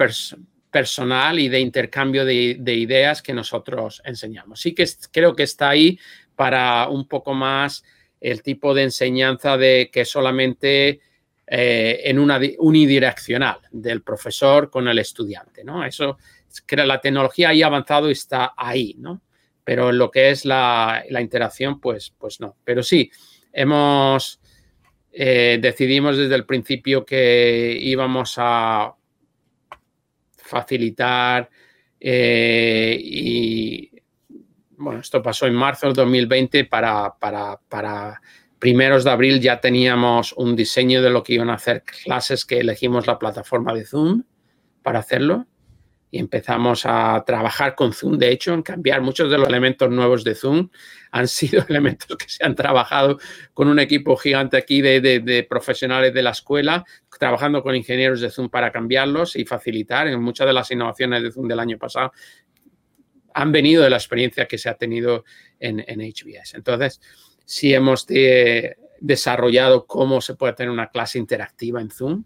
personal y de intercambio de, de, ideas que nosotros enseñamos. Sí que creo que está ahí para un poco más el tipo de enseñanza de que solamente eh, en una unidireccional del profesor con el estudiante, ¿no? Eso, la tecnología ha avanzado y está ahí, ¿no? Pero lo que es la, interacción, pues, pues no. Pero sí, hemos, eh, decidimos desde el principio que íbamos a facilitar eh, y, bueno, esto pasó en marzo del 2020 para, para, para primeros de abril ya teníamos un diseño de lo que iban a hacer clases que elegimos la plataforma de Zoom para hacerlo y empezamos a trabajar con Zoom. De hecho, en cambiar muchos de los elementos nuevos de Zoom han sido elementos que se han trabajado con un equipo gigante aquí de, profesionales de la escuela, trabajando con ingenieros de Zoom para cambiarlos y facilitar. En muchas de las innovaciones de Zoom del año pasado han venido de la experiencia que se ha tenido en, en HBS. Entonces, si hemos desarrollado cómo se puede tener una clase interactiva en Zoom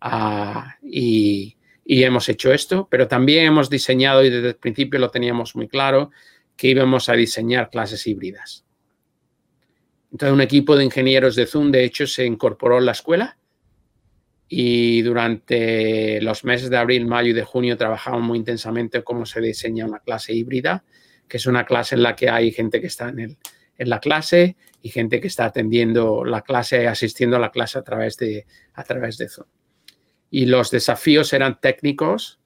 ah, y, hemos hecho esto, pero también hemos diseñado, y desde el principio lo teníamos muy claro, que íbamos a diseñar clases híbridas. Entonces, un equipo de ingenieros de Zoom, de hecho, se incorporó en la escuela y durante los meses de abril, mayo y de junio trabajamos muy intensamente cómo se diseña una clase híbrida, que es una clase en la que hay gente que está en el, en la clase y gente que está atendiendo la clase, asistiendo a la clase a través de, a través de Zoom. Y los desafíos eran técnicos,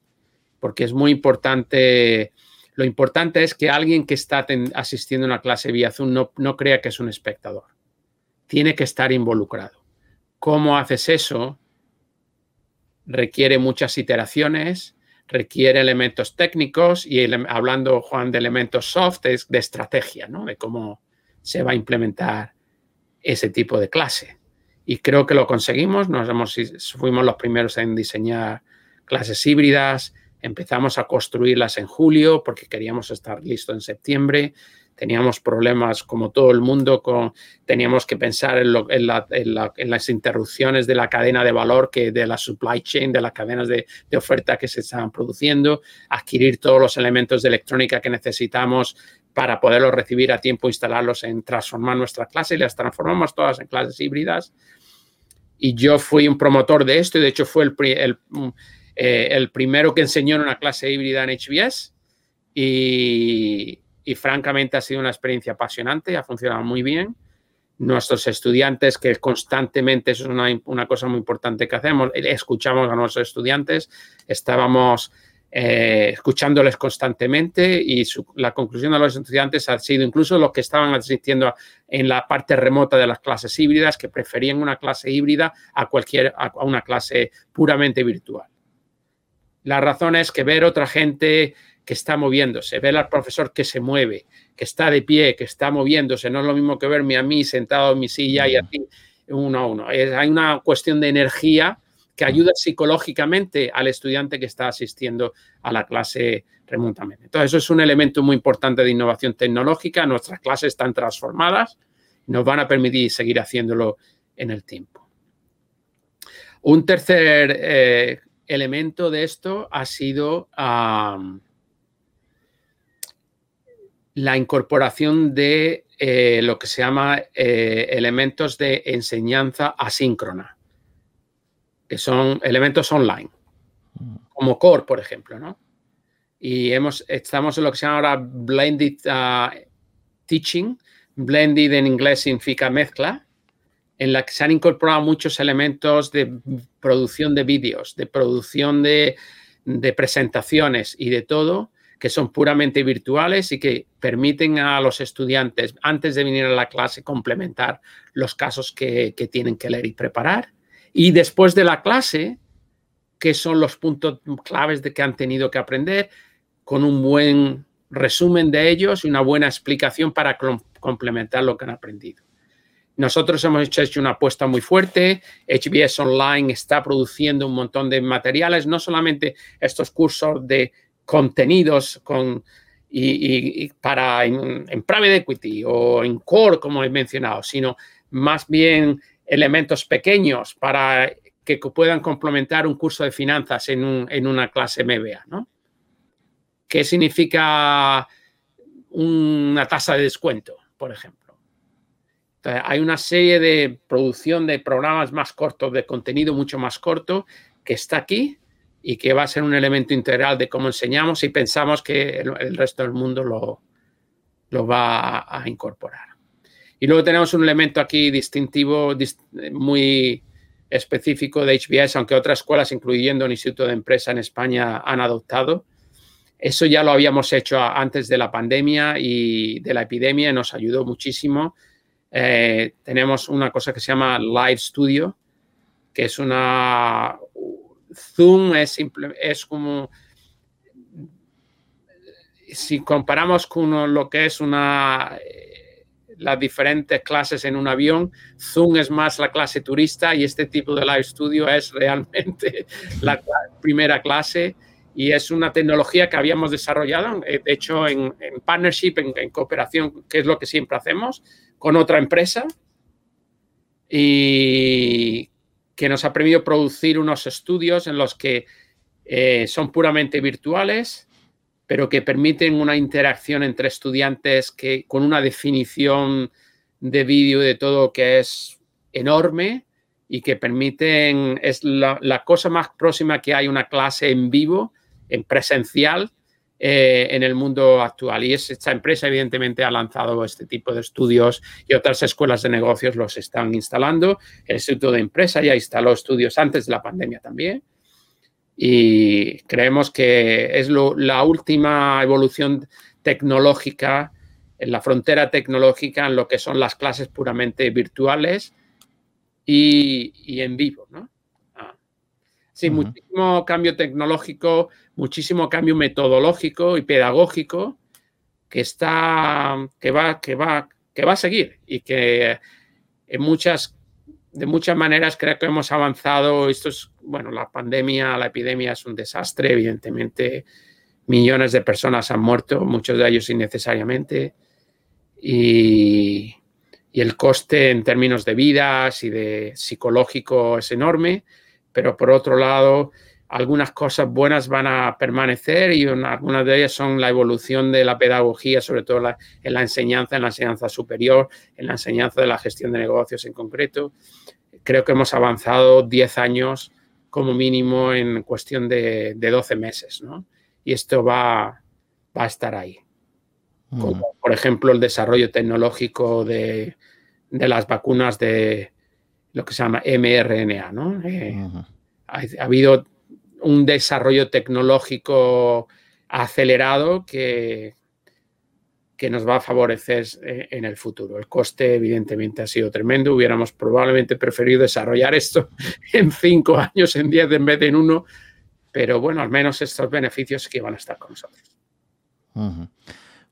porque es muy importante, lo importante es que alguien que está asistiendo a una clase vía Zoom no, no crea que es un espectador. Tiene que estar involucrado. ¿Cómo haces eso? Requiere muchas iteraciones, requiere elementos técnicos y hablando, Juan, de elementos soft, es de estrategia, ¿no? De cómo, se va a implementar ese tipo de clase. Y creo que lo conseguimos, nos hemos, fuimos los primeros en diseñar clases híbridas, empezamos a construirlas en julio porque queríamos estar listos en septiembre, teníamos problemas como todo el mundo, con, teníamos que pensar en, las interrupciones de la cadena de valor, que de la supply chain, de las cadenas de, de, oferta que se estaban produciendo, adquirir todos los elementos de electrónica que necesitamos para poderlos recibir a tiempo, instalarlos en transformar nuestras clases y las transformamos todas en clases híbridas. Y yo fui un promotor de esto y de hecho fue el, el, eh, el primero que enseñó en una clase híbrida en HBS y, y, francamente ha sido una experiencia apasionante, ha funcionado muy bien. Nuestros estudiantes, que constantemente, eso es una, una cosa muy importante que hacemos, escuchamos a nuestros estudiantes, estábamos eh, escuchándoles constantemente y la conclusión de los estudiantes ha sido incluso los que estaban asistiendo en la parte remota de las clases híbridas que preferían una clase híbrida a cualquier a una clase puramente virtual. La razón es que ver otra gente que está moviéndose, ver al profesor que se mueve, que está de pie, que está moviéndose, no es lo mismo que verme a mí sentado en mi silla y a ti uno a uno. hay una cuestión de energía que ayuda psicológicamente al estudiante que está asistiendo a la clase remotamente. Entonces, eso es un elemento muy importante de innovación tecnológica. Nuestras clases están transformadas, nos van a permitir seguir haciéndolo en el tiempo. Un tercer eh, elemento de esto ha sido la incorporación de eh, lo que se llama eh, elementos de enseñanza asíncrona que son elementos online, como Core, por ejemplo, ¿no? Y hemos, estamos en lo que se llama ahora Blended uh, Teaching. Blended en inglés significa mezcla, en la que se han incorporado muchos elementos de producción de vídeos, de producción de, de presentaciones y de todo, que son puramente virtuales y que permiten a los estudiantes, antes de venir a la clase, complementar los casos que, que tienen que leer y preparar y después de la clase, ¿qué son los puntos claves de que han tenido que aprender? Con un buen resumen de ellos y una buena explicación para complementar lo que han aprendido. Nosotros hemos hecho una apuesta muy fuerte. HBS Online está produciendo un montón de materiales, no solamente estos cursos de contenidos con, y, para en, en, private equity o en core, como he mencionado, sino más bien elementos pequeños para que puedan complementar un curso de finanzas en, un, en una clase MBA, ¿no? ¿Qué significa una tasa de descuento, por ejemplo? hay una serie de producción de programas más cortos, de contenido mucho más corto, que está aquí y que va a ser un elemento integral de cómo enseñamos y pensamos que el, resto del mundo lo, lo va a, incorporar. Y luego tenemos un elemento aquí distintivo, muy específico de HBS, aunque otras escuelas, incluyendo el Instituto de Empresa en España, han adoptado. Eso ya lo habíamos hecho antes de la pandemia y de la epidemia y nos ayudó muchísimo. Eh, tenemos una cosa que se llama Live Studio, que es una, Zoom es, es como, si comparamos con lo que es una, eh, las diferentes clases en un avión, Zoom es más la clase turista y este tipo de live studio es realmente la primera clase y es una tecnología que habíamos desarrollado, eh, de hecho, en, partnership, en, en, cooperación, que es lo que siempre hacemos, con otra empresa. Y que nos ha permitido producir unos estudios en los que eh, son puramente virtuales, pero que permiten una interacción entre estudiantes que, con una definición de vídeo de todo que es enorme y que permiten, es la, la cosa más próxima que hay una clase en vivo, en presencial, eh, en el mundo actual. Y esta empresa, evidentemente, ha lanzado este tipo de estudios y otras escuelas de negocios los están instalando. El Instituto de Empresa ya instaló estudios antes de la pandemia también. Y creemos que es la última evolución tecnológica en la frontera tecnológica en lo que son las clases puramente virtuales y, en vivo. ¿no? Sí, muchísimo cambio tecnológico muchísimo cambio metodológico y pedagógico que está, que va, que va, que va a seguir y que en muchas, de muchas maneras creo que hemos avanzado. Esto es, bueno, la pandemia, la epidemia es un desastre, evidentemente. Millones de personas han muerto, muchos de ellos innecesariamente. Y, y el coste en términos de vidas y de psicológico es enorme, pero por otro lado, algunas cosas buenas van a permanecer y algunas de ellas son la evolución de la pedagogía, sobre todo en la enseñanza, en la enseñanza superior, en la enseñanza de la gestión de negocios en concreto. Creo que hemos avanzado 10 años como mínimo en cuestión de, 12 meses, ¿no? Y esto va, va a estar ahí. Como, mm. por ejemplo, el desarrollo tecnológico de, las vacunas de lo que se llama mRNA, ¿no? Eh, ha, ha, habido un desarrollo tecnológico acelerado que, que nos va a favorecer eh, en el futuro. El coste, evidentemente, ha sido tremendo. Hubiéramos probablemente preferido desarrollar esto en cinco años, en diez en vez de en uno, pero bueno, al menos estos beneficios que van a estar con nosotros.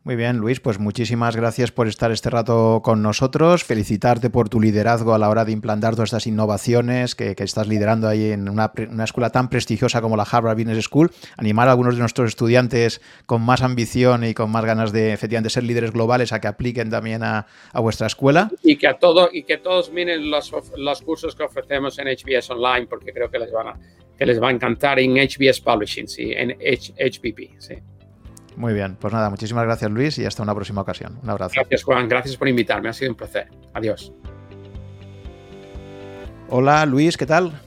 Muy bien, Luis, pues muchísimas gracias por estar este rato con nosotros. Felicitarte por tu liderazgo a la hora de implantar todas estas innovaciones que, estás liderando ahí en una, escuela tan prestigiosa como la Harvard Business School. Animar a algunos de nuestros estudiantes con más ambición y con más ganas de efectivamente ser líderes globales a que apliquen también a, vuestra escuela. Y que, a todo, y que todos miren los, los, cursos que ofrecemos en HBS Online porque creo que les, van a, que les va a encantar en HBS Publishing, sí, en HBP. Sí. Muy bien, pues nada, muchísimas gracias Luis y hasta una próxima ocasión. Un abrazo. Gracias Juan, gracias por invitarme, ha sido un placer. Adiós. Hola Luis, ¿qué tal?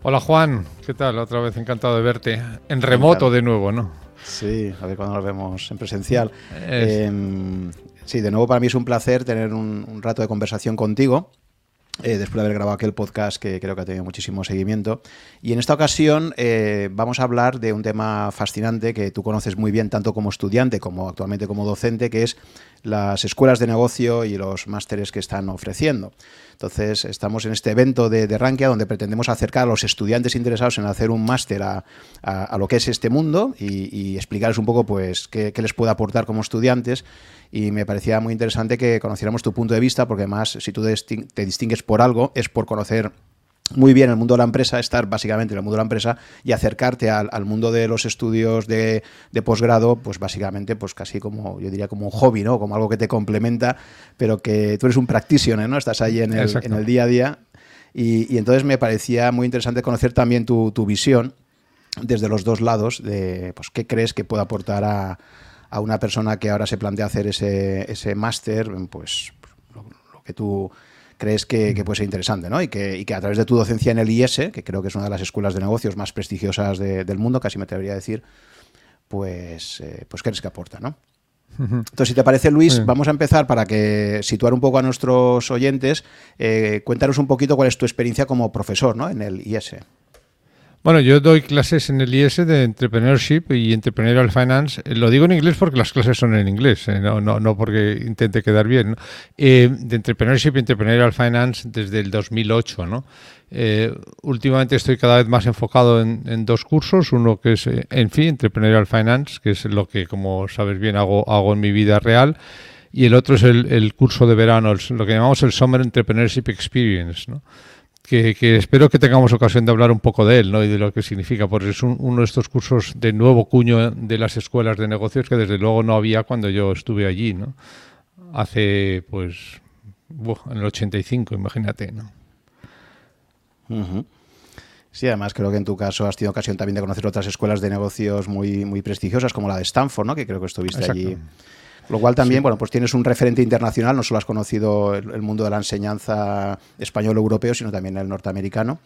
Hola Juan, ¿qué tal? Otra vez encantado de verte. En remoto de nuevo, ¿no? Sí, a ver cuándo nos vemos en presencial. Em, sí, de nuevo para mí es un placer tener un rato de conversación contigo. Eh, después de haber grabado aquel podcast que creo que ha tenido muchísimo seguimiento. Y en esta ocasión eh, vamos a hablar de un tema fascinante que tú conoces muy bien tanto como estudiante como actualmente como docente, que es las escuelas de negocio y los másteres que están ofreciendo. Entonces, estamos en este evento de, de Rankia donde pretendemos acercar a los estudiantes interesados en hacer un máster a, lo que es este mundo y, explicarles un poco pues, qué, qué les puede aportar como estudiantes y me parecía muy interesante que conociéramos tu punto de vista, porque además si tú te distingues por algo es por conocer muy bien el mundo de la empresa, estar básicamente en el mundo de la empresa y acercarte al, mundo de los estudios de, posgrado, pues básicamente, pues casi como, yo diría como un hobby, ¿no? Como algo que te complementa, pero que tú eres un practitioner, ¿no? Estás ahí en el, en el día a día. Y, entonces me parecía muy interesante conocer también tu, visión desde los dos lados de pues, qué crees que puede aportar a, a una persona que ahora se plantea hacer ese, ese máster, pues lo que tú crees que, puede ser interesante, ¿no? Y que, a través de tu docencia en el IS, que creo que es una de las escuelas de negocios más prestigiosas del mundo, casi me atrevería a decir, pues, eh, pues crees que aporta, ¿no? Entonces, si te parece, Luis, vamos a empezar para que situar un poco a nuestros oyentes. Eh, cuéntanos un poquito cuál es tu experiencia como profesor ¿no? en el IS. Bueno, yo doy clases en el IS de Entrepreneurship y Entrepreneurial Finance. Eh, lo digo en inglés porque las clases son en inglés, eh, no, no, no, porque intente quedar bien. Eh, de Entrepreneurship y Entrepreneurial Finance desde el 2008. ¿no? últimamente estoy cada vez más enfocado en, dos cursos. Uno que es, en fin, Entrepreneurial Finance, que es lo que, como sabes bien, hago, hago en mi vida real. Y el otro es el, el curso de verano, lo que llamamos el Summer Entrepreneurship Experience. ¿no? Que, espero que tengamos ocasión de hablar un poco de él ¿no? y de lo que significa, porque es uno de estos cursos de nuevo cuño de las escuelas de negocios que desde luego no había cuando yo estuve allí, ¿no? hace pues en el 85, imagínate. ¿no? Sí, además creo que en tu caso has tenido ocasión también de conocer otras escuelas de negocios muy, muy prestigiosas, como la de Stanford, ¿no? que creo que estuviste allí lo cual también, bueno, pues tienes un referente internacional, no solo has conocido el, mundo de la enseñanza español-europeo, sino también el norteamericano.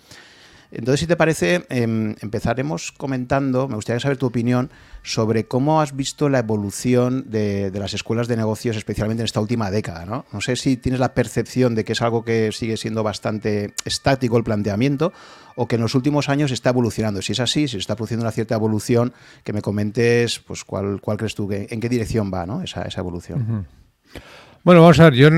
Entonces, si te parece, em, empezaremos comentando, me gustaría saber tu opinión sobre cómo has visto la evolución de, las escuelas de negocios, especialmente en esta última década. ¿no? no sé si tienes la percepción de que es algo que sigue siendo bastante estático el planteamiento o que en los últimos años está evolucionando. Si es así, si se está produciendo una cierta evolución, que me comentes pues cuál, crees tú, que, en qué dirección va ¿no? esa evolución. Bueno, vamos a ver, yo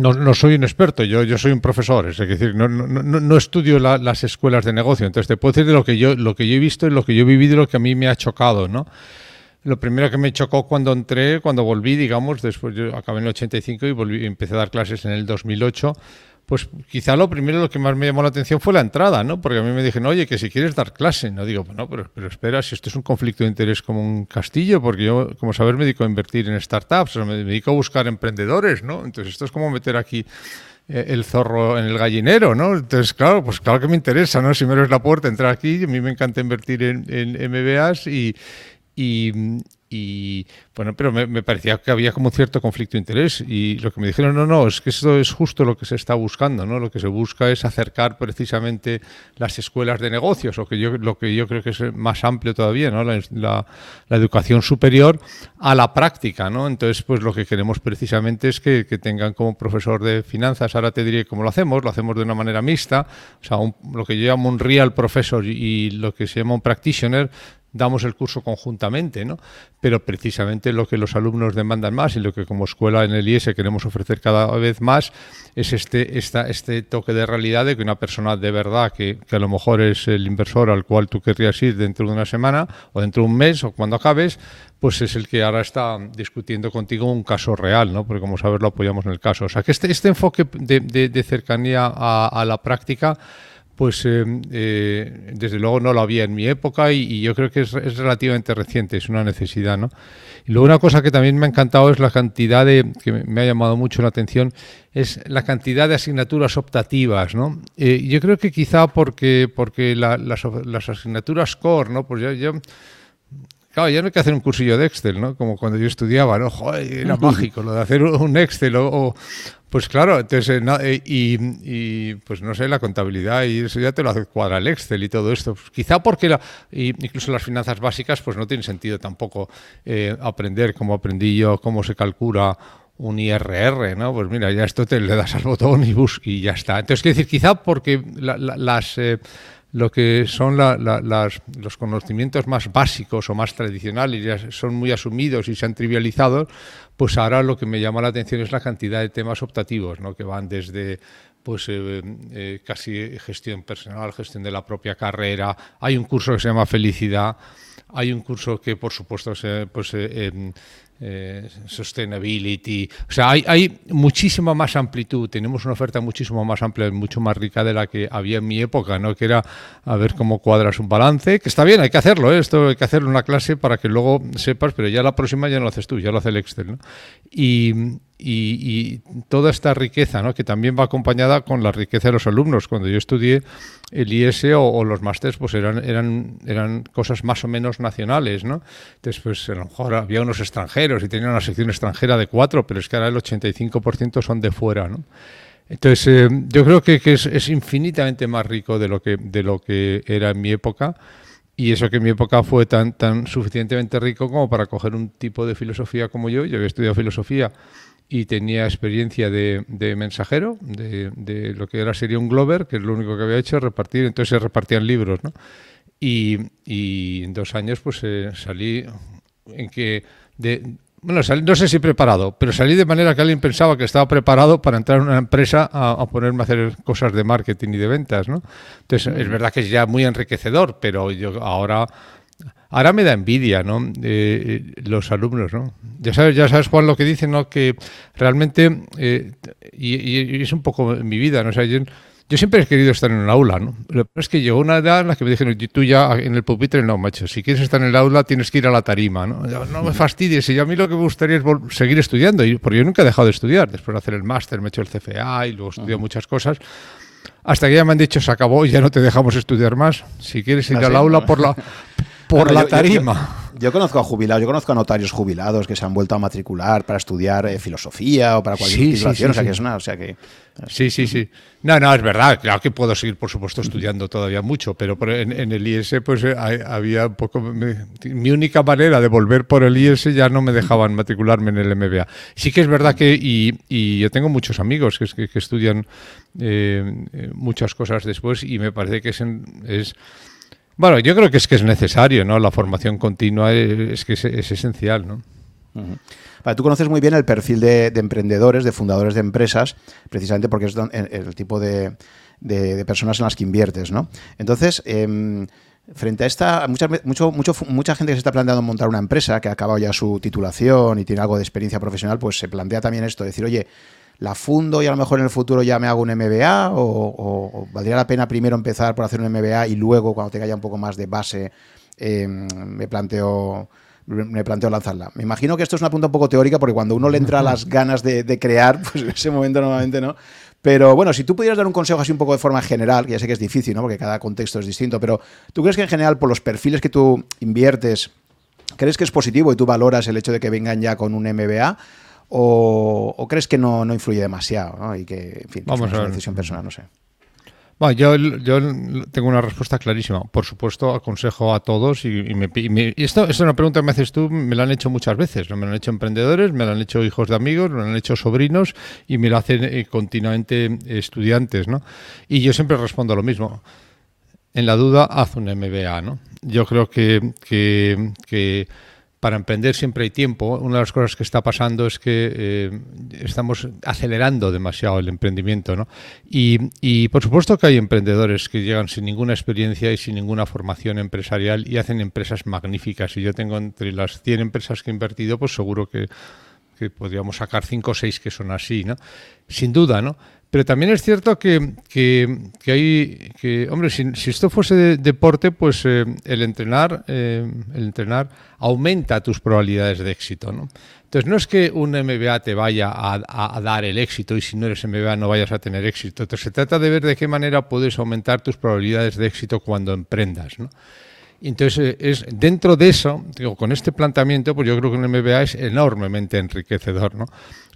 no, no, soy un experto, yo, yo soy un profesor, es decir, no, no, no estudio las escuelas de negocio, entonces te puedo decir de lo que yo, lo que yo he visto y lo que yo he vivido y lo que a mí me ha chocado, ¿no? Lo primero que me chocó cuando entré, cuando volví, digamos, después yo acabé en el 85 y volví, empecé a dar clases en el 2008, pues quizá lo primero lo que más me llamó la atención fue la entrada, ¿no? Porque a mí me dijeron, oye, que si quieres dar clase, no digo, pues no, pero, pero espera, si esto es un conflicto de interés como un castillo, porque yo, como saber, me dedico a invertir en startups, me dedico a buscar emprendedores, ¿no? Entonces esto es como meter aquí eh, el zorro en el gallinero, ¿no? Entonces, claro, pues claro que me interesa, ¿no? Si me abres la puerta, entrar aquí, a mí me encanta invertir en, en MBAs y, y, y bueno, pero me, parecía que había como un cierto conflicto de interés y lo que me dijeron, no, no, es que eso es justo lo que se está buscando, ¿no? Lo que se busca es acercar precisamente las escuelas de negocios, o que yo, lo que yo creo que es más amplio todavía, ¿no? La, educación superior a la práctica, ¿no? Entonces, pues lo que queremos precisamente es que, tengan como profesor de finanzas, ahora te diré cómo lo hacemos, lo hacemos de una manera mixta, o sea, lo que yo llamo un real professor y lo que se llama un practitioner, damos el curso conjuntamente, ¿no? Pero precisamente lo que los alumnos demandan más y lo que como escuela en el IES queremos ofrecer cada vez más es este, esta, este toque de realidad de que una persona de verdad, que, que, a lo mejor es el inversor al cual tú querrías ir dentro de una semana o dentro de un mes o cuando acabes, pues es el que ahora está discutiendo contigo un caso real, ¿no? Porque como sabes lo apoyamos en el caso. O sea que este, este enfoque de, de, cercanía a, a la práctica pues eh, eh, desde luego no lo había en mi época y, yo creo que es, relativamente reciente, es una necesidad. ¿no? Y luego una cosa que también me ha encantado es la cantidad de, que me ha llamado mucho la atención, es la cantidad de asignaturas optativas. ¿no? Eh, yo creo que quizá porque, porque las, las, asignaturas core, ¿no? pues ya Claro, ya no hay que hacer un cursillo de Excel, ¿no? Como cuando yo estudiaba, ¿no? Joder, era mágico lo de hacer un Excel o, pues claro, entonces, eh, eh, y, pues no sé, la contabilidad y eso ya te lo hace cuadra el Excel y todo esto. Pues quizá porque la, incluso las finanzas básicas, pues no tiene sentido tampoco eh, aprender como aprendí yo, cómo se calcula un IRR, ¿no? Pues mira, ya esto te le das al botón y bus y ya está. Entonces, quiero decir, quizá porque las lo que son los conocimientos más básicos o más tradicionales ya son muy asumidos y se han trivializado, pues ahora lo que me llama la atención es la cantidad de temas optativos, ¿no? que van desde pues eh, eh, casi gestión personal, gestión de la propia carrera. Hay un curso que se llama Felicidad, hay un curso que por supuesto se, pues, eh, eh, sustainability. O sea, hay, hay, muchísima más amplitud. Tenemos una oferta muchísimo más amplia, mucho más rica de la que había en mi época, ¿no? Que era a ver cómo cuadras un balance, que está bien, hay que hacerlo, ¿eh? esto hay que hacerlo en una clase para que luego sepas, pero ya la próxima ya no lo haces tú, ya lo hace el Excel, ¿no? Y, y, toda esta riqueza, ¿no? que también va acompañada con la riqueza de los alumnos. Cuando yo estudié el IS o, los másteres, pues eran, eran, eran cosas más o menos nacionales. ¿no? Entonces, pues a lo mejor había unos extranjeros y tenían una sección extranjera de cuatro, pero es que ahora el 85% son de fuera. ¿no? Entonces, eh, yo creo que, que es, es, infinitamente más rico de lo, que, de lo que era en mi época. Y eso que en mi época fue tan, tan suficientemente rico como para coger un tipo de filosofía como yo. Yo había estudiado filosofía y tenía experiencia de, mensajero, de, lo que ahora sería un Glover, que es lo único que había hecho, repartir, entonces se repartían libros, ¿no? Y, en dos años pues eh, salí en que, de, bueno, no sé si preparado, pero salí de manera que alguien pensaba que estaba preparado para entrar en una empresa a, a ponerme a hacer cosas de marketing y de ventas, ¿no? Entonces es verdad que es ya muy enriquecedor, pero yo ahora Ahora me da envidia, ¿no? Eh, los alumnos, ¿no? Ya sabes, ya sabes, Juan, lo que dicen, ¿no? Que realmente, eh, y, es un poco mi vida, ¿no? O sea, yo, siempre he querido estar en el aula, ¿no? Lo es que llegó una edad en la que me dijeron, tú ya en el pupitre, no, macho, si quieres estar en el aula tienes que ir a la tarima, ¿no? No me fastidies, y a mí lo que me gustaría es seguir estudiando, porque yo nunca he dejado de estudiar. Después de hacer el máster me he hecho el CFA y luego estudié muchas cosas hasta que ya me han dicho se acabó y ya no te dejamos estudiar más. Si quieres ir ah, al aula por la por la tarima. Yo, conozco a jubilados, yo conozco a notarios jubilados que se han vuelto a matricular para estudiar eh, filosofía o para cualquier titulación, o sea que es una, o sea que Sí, sí, sí. No, no, es verdad. Claro que puedo seguir, por supuesto, estudiando todavía mucho, pero en, el IS, pues eh, había un poco. mi única manera de volver por el IS ya no me dejaban matricularme en el MBA. Sí que es verdad que, y, yo tengo muchos amigos que, que, estudian eh, muchas cosas después, y me parece que es bueno, yo creo que es que es necesario, ¿no? La formación continua es, que es, esencial, ¿no? tú conoces muy bien el perfil de, emprendedores, de fundadores de empresas, precisamente porque es el, tipo de, personas en las que inviertes, ¿no? Entonces, em, frente a esta, mucha, mucho, mucho, mucha gente que se está planteando montar una empresa, que ha acabado ya su titulación y tiene algo de experiencia profesional, pues se plantea también esto, decir, oye, la fundo y a lo mejor en el futuro ya me hago un MBA o, valdría la pena primero empezar por hacer un MBA y luego cuando tenga ya un poco más de base em, me planteo me planteo lanzarla. Me imagino que esto es una punta un poco teórica porque cuando uno le entra las ganas de, crear, pues en ese momento normalmente no. Pero bueno, si tú pudieras dar un consejo así un poco de forma general, que ya sé que es difícil, ¿no? Porque cada contexto es distinto, pero ¿tú crees que en general por los perfiles que tú inviertes, crees que es positivo y tú valoras el hecho de que vengan ya con un MBA? O, crees que no, influye demasiado y que, en fin, Vamos es una decisión personal, no sé? Bueno, yo, yo, tengo una respuesta clarísima. Por supuesto, aconsejo a todos y, me, esto es una pregunta que me haces tú, me la han hecho muchas veces. Me la han hecho emprendedores, me la han hecho hijos de amigos, me la han hecho sobrinos y me lo hacen eh, continuamente estudiantes, ¿no? Y yo siempre respondo lo mismo. En la duda, haz un MBA, ¿no? Yo creo que, que para emprender siempre hay tiempo. Una de las cosas que está pasando es que eh, estamos acelerando demasiado el emprendimiento. ¿no? Y, por supuesto que hay emprendedores que llegan sin ninguna experiencia y sin ninguna formación empresarial y hacen empresas magníficas. Y yo tengo entre las 100 empresas que he invertido, pues seguro que, que podríamos sacar 5 o 6 que son así. ¿no? Sin duda, ¿no? Pero también es cierto que, que, hay, que, hombre, si, esto fuese deporte, pues eh, el entrenar, eh, el entrenar aumenta tus probabilidades de éxito, ¿no? Entonces no es que un MBA te vaya a, dar el éxito y si no eres MBA no vayas a tener éxito. Entonces se trata de ver de qué manera puedes aumentar tus probabilidades de éxito cuando emprendas, ¿no? Entonces, eh, es dentro de eso, digo, con este planteamiento, pues yo creo que un MBA es enormemente enriquecedor, ¿no?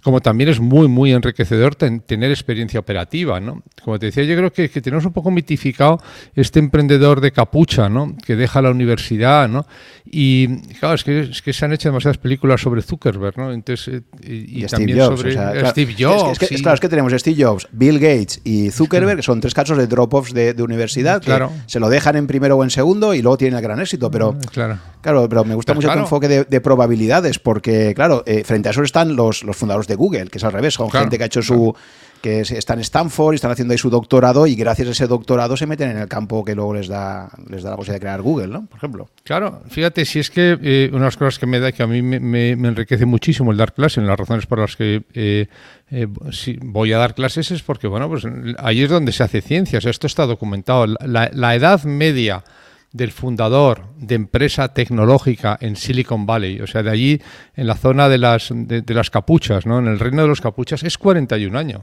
Como también es muy, muy enriquecedor tener experiencia operativa, ¿no? Como te decía, yo creo que, tenemos un poco mitificado este emprendedor de capucha, ¿no? Que deja la universidad, ¿no? Y claro, es que, es que se han hecho demasiadas películas sobre Zuckerberg, ¿no? Entonces, eh, y, también sobre Steve Jobs. Es que, claro, es que tenemos Steve Jobs, Bill Gates y Zuckerberg, que son tres casos de drop-offs de, universidad, claro. que se lo dejan en primero o en segundo y luego tienen el gran éxito, pero Claro. Claro, pero me gusta mucho claro. tu enfoque de, de probabilidades, porque claro, eh, frente a eso están los, los fundadores de Google, que es al revés, son Claro, gente que ha hecho su que es- está en Stanford y están haciendo ahí su doctorado y gracias a ese doctorado se meten en el campo que luego les da les da la posibilidad de crear Google, ¿no? Por ejemplo. Claro, fíjate, si es que eh, una de las cosas que me da, que a mí me, me- me enriquece muchísimo el dar clase, de las razones por las que eh, eh, si voy a dar clases es porque, bueno, pues ahí es donde se hace ciencia, o sea, esto está documentado. La edad media del fundador de empresa tecnológica en Silicon Valley, o sea, de allí en la zona de las, de, de las capuchas, ¿no? en el reino de los capuchas, es 41 años.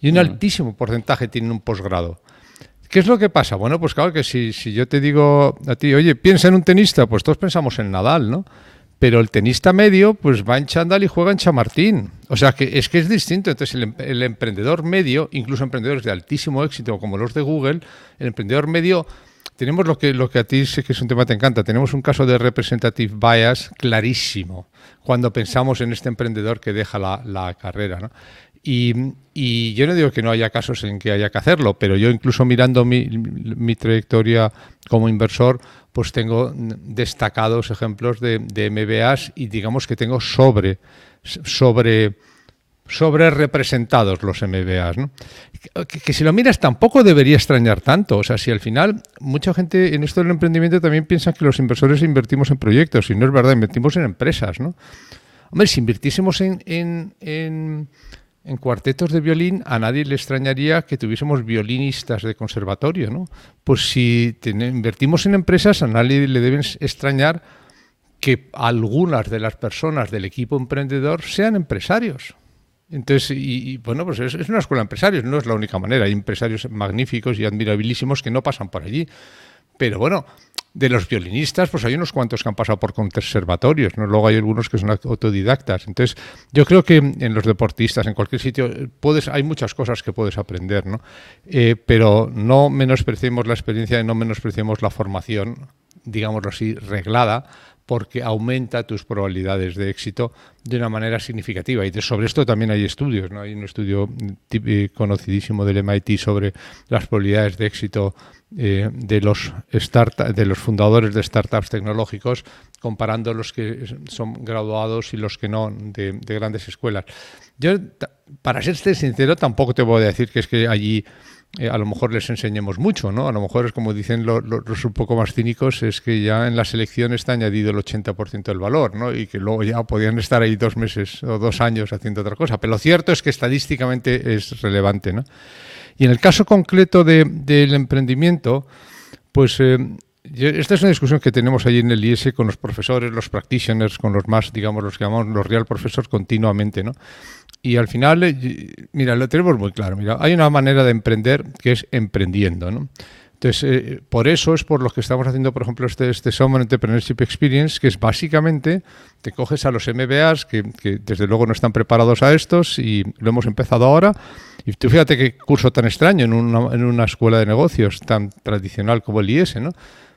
Y un altísimo porcentaje tienen un posgrado. ¿Qué es lo que pasa? Bueno, pues claro que si, si yo te digo a ti, oye, piensa en un tenista, pues todos pensamos en Nadal, ¿no? Pero el tenista medio, pues va en chándal y juega en chamartín. O sea, que es que es distinto. Entonces, el, el emprendedor medio, incluso emprendedores de altísimo éxito como los de Google, el emprendedor medio, tenemos lo que, a ti sé que es un tema que te encanta, tenemos un caso de representative bias clarísimo cuando pensamos en este emprendedor que deja la, carrera, ¿no? Y, yo no digo que no haya casos en que haya que hacerlo, pero yo incluso mirando mi, mi trayectoria como inversor, pues tengo destacados ejemplos de, de MBAs y digamos que tengo sobre, sobre, sobre representados los MBAs. ¿no? Que, si lo miras tampoco debería extrañar tanto. O sea, si al final mucha gente en esto del emprendimiento también piensa que los inversores invertimos en proyectos y no es verdad, invertimos en empresas. ¿no? Hombre, si invirtiésemos en, en, en, cuartetos de violín, a nadie le extrañaría que tuviésemos violinistas de conservatorio, ¿no? Pues si invertimos en empresas, a nadie le deben extrañar que algunas de las personas del equipo emprendedor sean empresarios. Entonces, y, y, bueno, pues es, es, una escuela de empresarios, no es la única manera. Hay empresarios magníficos y admirabilísimos que no pasan por allí. Pero bueno, de los violinistas, pues hay unos cuantos que han pasado por conservatorios, ¿no? Luego hay algunos que son autodidactas. Entonces, yo creo que en los deportistas, en cualquier sitio, puedes, hay muchas cosas que puedes aprender, ¿no? Eh, pero no menospreciemos la experiencia y no menospreciemos la formación, digámoslo así, reglada, porque aumenta tus probabilidades de éxito de una manera significativa. Y sobre esto también hay estudios, ¿no? Hay un estudio eh, conocidísimo del MIT sobre las probabilidades de éxito eh, de, los start de los fundadores de startups tecnológicos comparando los que son graduados y los que no de, de grandes escuelas. Yo, para serte sincero, tampoco te voy a decir que es que allí eh, a lo mejor les enseñemos mucho, ¿no? A lo mejor es como dicen los, un poco más cínicos, es que ya en la selección está añadido el 80% del valor, ¿no? Y que luego ya podían estar ahí dos meses o dos años haciendo otra cosa. Pero lo cierto es que estadísticamente es relevante, ¿no? Y en el caso concreto de, del emprendimiento, pues eh, esta es una discusión que tenemos allí en el IES con los profesores, los practitioners, con los más, digamos, los que llamamos los real professors continuamente, ¿no? Y al final, eh, mira, lo tenemos muy claro. Mira, hay una manera de emprender que es emprendiendo, ¿no? Entonces, eh, por eso es por lo que estamos haciendo, por ejemplo, este, este Summer Entrepreneurship Experience, que es básicamente, te coges a los MBAs, que, que, desde luego no están preparados a estos, y lo hemos empezado ahora. Y tú fíjate qué curso tan extraño en una, en una escuela de negocios tan tradicional como el IES, ¿no?